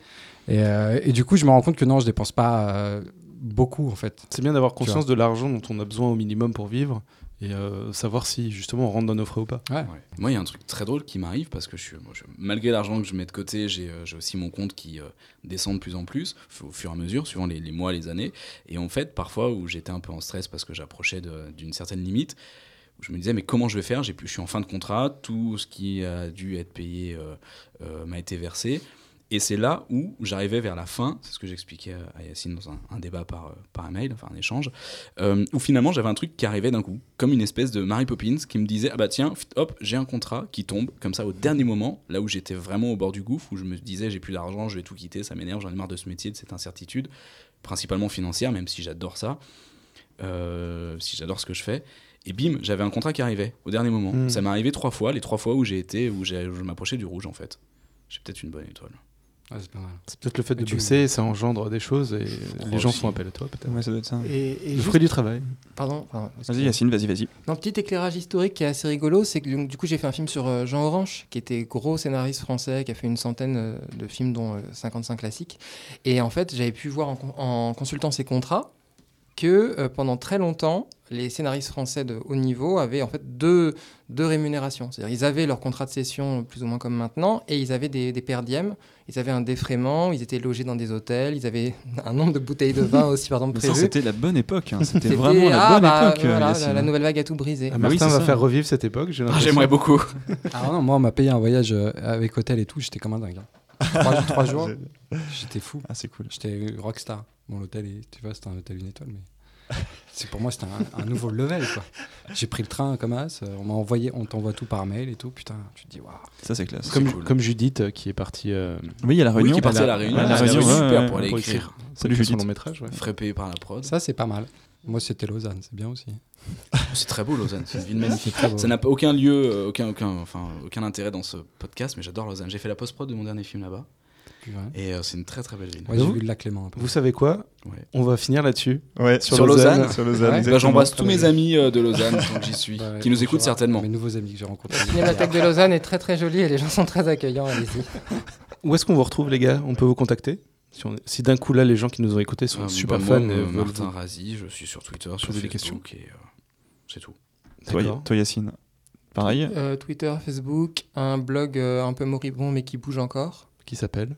S3: et, euh, et du coup, je me rends compte que non, je dépense pas beaucoup en fait.
S1: C'est bien d'avoir conscience de l'argent dont on a besoin au minimum pour vivre et euh, savoir si justement on rentre dans nos frais ou pas.
S3: Ouais.
S4: Ouais. Moi, il y a un truc très drôle qui m'arrive parce que je suis, moi, je- malgré l'argent que je mets de côté, j'ai euh, j'ai aussi mon compte qui euh, descend de plus en plus au fur et à mesure, suivant les, les mois, les années. Et en fait, parfois où j'étais un peu en stress parce que j'approchais d'une certaine limite, où je me disais mais comment je vais faire? J'ai plus, je suis en fin de contrat, tout ce qui a dû être payé euh, euh, m'a été versé. Et c'est là où j'arrivais vers la fin, c'est ce que j'expliquais à Yacine dans un, un débat par, euh, par email, enfin un échange, euh, où finalement j'avais un truc qui arrivait d'un coup, comme une espèce de Mary Poppins qui me disait Ah bah tiens, hop, j'ai un contrat qui tombe, comme ça au dernier moment, là où j'étais vraiment au bord du gouffre, où je me disais J'ai plus d'argent, je vais tout quitter, ça m'énerve, j'en ai marre de ce métier, de cette incertitude, principalement financière, même si j'adore ça, euh, si j'adore ce que je fais. Et bim, j'avais un contrat qui arrivait au dernier moment.
S1: Mm.
S4: Ça m'est arrivé trois fois, les trois fois où j'ai été, où, où je m'approchais du rouge en fait. J'ai peut-être une bonne étoile.
S3: Ouais, c'est pas mal.
S1: C'est peut-être le fait de
S3: tu-
S1: bosser, ça engendre des choses et les gens
S4: aussi.
S1: font appel à toi peut-être.
S2: Ouais, ça doit être ça.
S5: Et, et
S1: Le
S5: juste-
S1: fruit du travail.
S5: Pardon, pardon,
S2: Vas-y. Yacine, vas-y, vas-y.
S5: Un petit éclairage historique qui est assez rigolo, c'est que donc, du coup j'ai fait un film sur euh, Jean Orange, qui était gros scénariste français, qui a fait une centaine euh, de films, dont euh, 55 classiques. Et en fait, j'avais pu voir en consultant ses contrats que euh, pendant très longtemps, les scénaristes français de haut niveau avaient en fait deux, deux rémunérations. C'est-à-dire ils avaient leur contrat de session plus ou moins comme maintenant, et ils avaient des, des per diem, ils avaient un défraiement, ils étaient logés dans des hôtels, ils avaient un nombre de bouteilles de vin aussi par exemple
S2: Mais ça,
S5: prévu.
S2: c'était la bonne époque. hein. C'était
S5: C'était-
S2: vraiment la
S5: ah,
S2: bonne
S5: bah,
S2: époque,
S5: voilà, la, la nouvelle vague a tout brisé.
S1: Ah,
S2: bah oui,
S1: Martin
S2: c'est
S1: va
S2: ça.
S1: faire revivre cette époque. j'ai
S4: Ah. J'aimerais beaucoup.
S3: Ah non, moi, on m'a payé un voyage euh, avec hôtel et tout, j'étais comme un dingue. hein. Trois, trois jours, j'étais fou.
S2: Ah, c'est cool.
S3: J'étais rockstar. Bon, l'hôtel, est- tu vois, c'était un hôtel une étoile, mais c'est pour moi, c'était un, un nouveau level, quoi. J'ai pris le train comme as, euh, on m'a envoyé, on t'envoie tout par mail et tout, putain, tu te dis, waouh.
S2: Ça, c'est classe.
S1: Comme,
S4: cool.
S1: comme Judith euh, qui est partie euh,
S2: Oui, il y a la
S4: Oui,
S2: réunion.
S4: qui est partie à la réunion.
S2: la
S4: Ah,
S2: réunion,
S4: c'est
S2: ouais,
S4: super
S2: ouais,
S4: pour aller
S1: pour
S4: écrire.
S2: Salut
S1: son
S2: Judith.
S1: long métrage. ouais.
S4: Frais payé par la prod.
S3: Ça, c'est pas mal. Moi, c'était Lausanne, c'est bien aussi.
S4: C'est très beau Lausanne, c'est une ville magnifique. Ça n'a aucun lieu, euh, aucun, aucun, enfin, aucun intérêt dans ce podcast, mais j'adore Lausanne. J'ai fait la post-prod de mon dernier film là-bas. Et euh, c'est une très très belle ville.
S3: Ouais, j'ai vu le lac Léman un peu.
S1: Vous savez quoi
S4: Ouais.
S1: On va finir là-dessus.
S2: Ouais,
S1: Sur
S4: Sur
S1: Lausanne.
S4: Lausanne,
S2: Sur Lausanne,
S3: Ouais.
S4: Bah, j'embrasse tous mes amis euh, de Lausanne tant j'y suis,
S3: Ouais,
S4: qui nous écoutent certainement.
S3: Mes nouveaux amis que j'ai rencontrés.
S5: La Cinémathèque de Lausanne est très très jolie et les gens sont très accueillants, allez-y.
S1: Où est-ce qu'on vous retrouve, les gars On peut vous contacter Si, on- si d'un coup, là, les gens qui nous ont écoutés sont
S4: Euh,
S1: super
S4: bah,
S1: fans
S4: moi, euh, Martin
S1: vous-
S4: Razi, je suis sur Twitter, sur
S1: des
S4: Facebook, et euh, c'est tout.
S2: Toi, toi, Yacine. Pareil.
S5: Euh, Twitter, Facebook, un blog euh, un peu moribond mais qui bouge encore.
S1: Qui s'appelle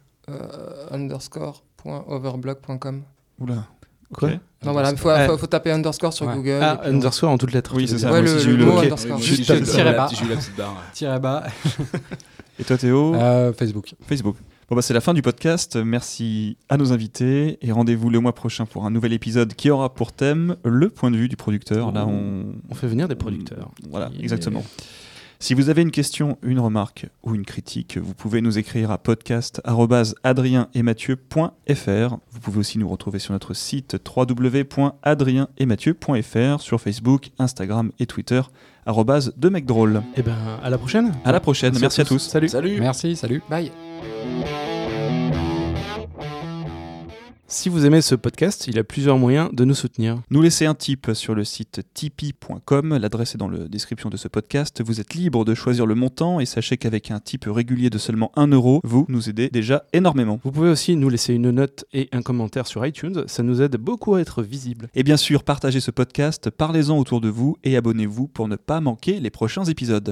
S5: underscore.overblog.com.
S2: Oula.
S1: Quoi?
S2: Ok.
S5: Non, voilà, il faut, faut, faut taper underscore sur
S3: Ouais.
S5: Google.
S1: Ah,
S5: puis
S1: underscore en toutes lettres.
S2: Oui, c'est ça.
S5: Ouais, le, le
S2: le-
S5: mot
S2: ok.
S5: underscore.
S1: Juste
S4: la-
S3: bas.
S4: j'ai eu la petite barre.
S3: Bas.
S2: Et toi, Théo?
S3: Euh, Facebook.
S2: Facebook. Bon, bah, c'est la fin du podcast. Merci à nos invités et rendez-vous le mois prochain pour un nouvel épisode qui aura pour thème le point de vue du producteur. Là, on,
S1: On fait venir des producteurs.
S2: Voilà, exactement. Si vous avez une question, une remarque ou une critique, vous pouvez nous écrire à podcast@adrienemathieu.fr. Vous pouvez aussi nous retrouver sur notre site www.adrienemathieu.fr, sur Facebook, Instagram et Twitter arrobase de mec drôle.
S1: Et ben, à la prochaine.
S2: À la prochaine. Merci, à tous.
S1: Salut.
S4: Salut
S3: Merci, salut.
S5: Bye.
S1: Si vous aimez ce podcast, il y a plusieurs moyens de nous soutenir.
S2: Nous laisser un tip sur le site tipeee.com. L'adresse est dans la description de ce podcast. Vous êtes libre de choisir le montant et sachez qu'avec un tip régulier de seulement 1 euro, vous nous aidez déjà énormément.
S1: Vous pouvez aussi nous laisser une note et un commentaire sur iTunes, ça nous aide beaucoup à être visible.
S2: Et bien sûr, partagez ce podcast, parlez-en autour de vous et abonnez-vous pour ne pas manquer les prochains épisodes.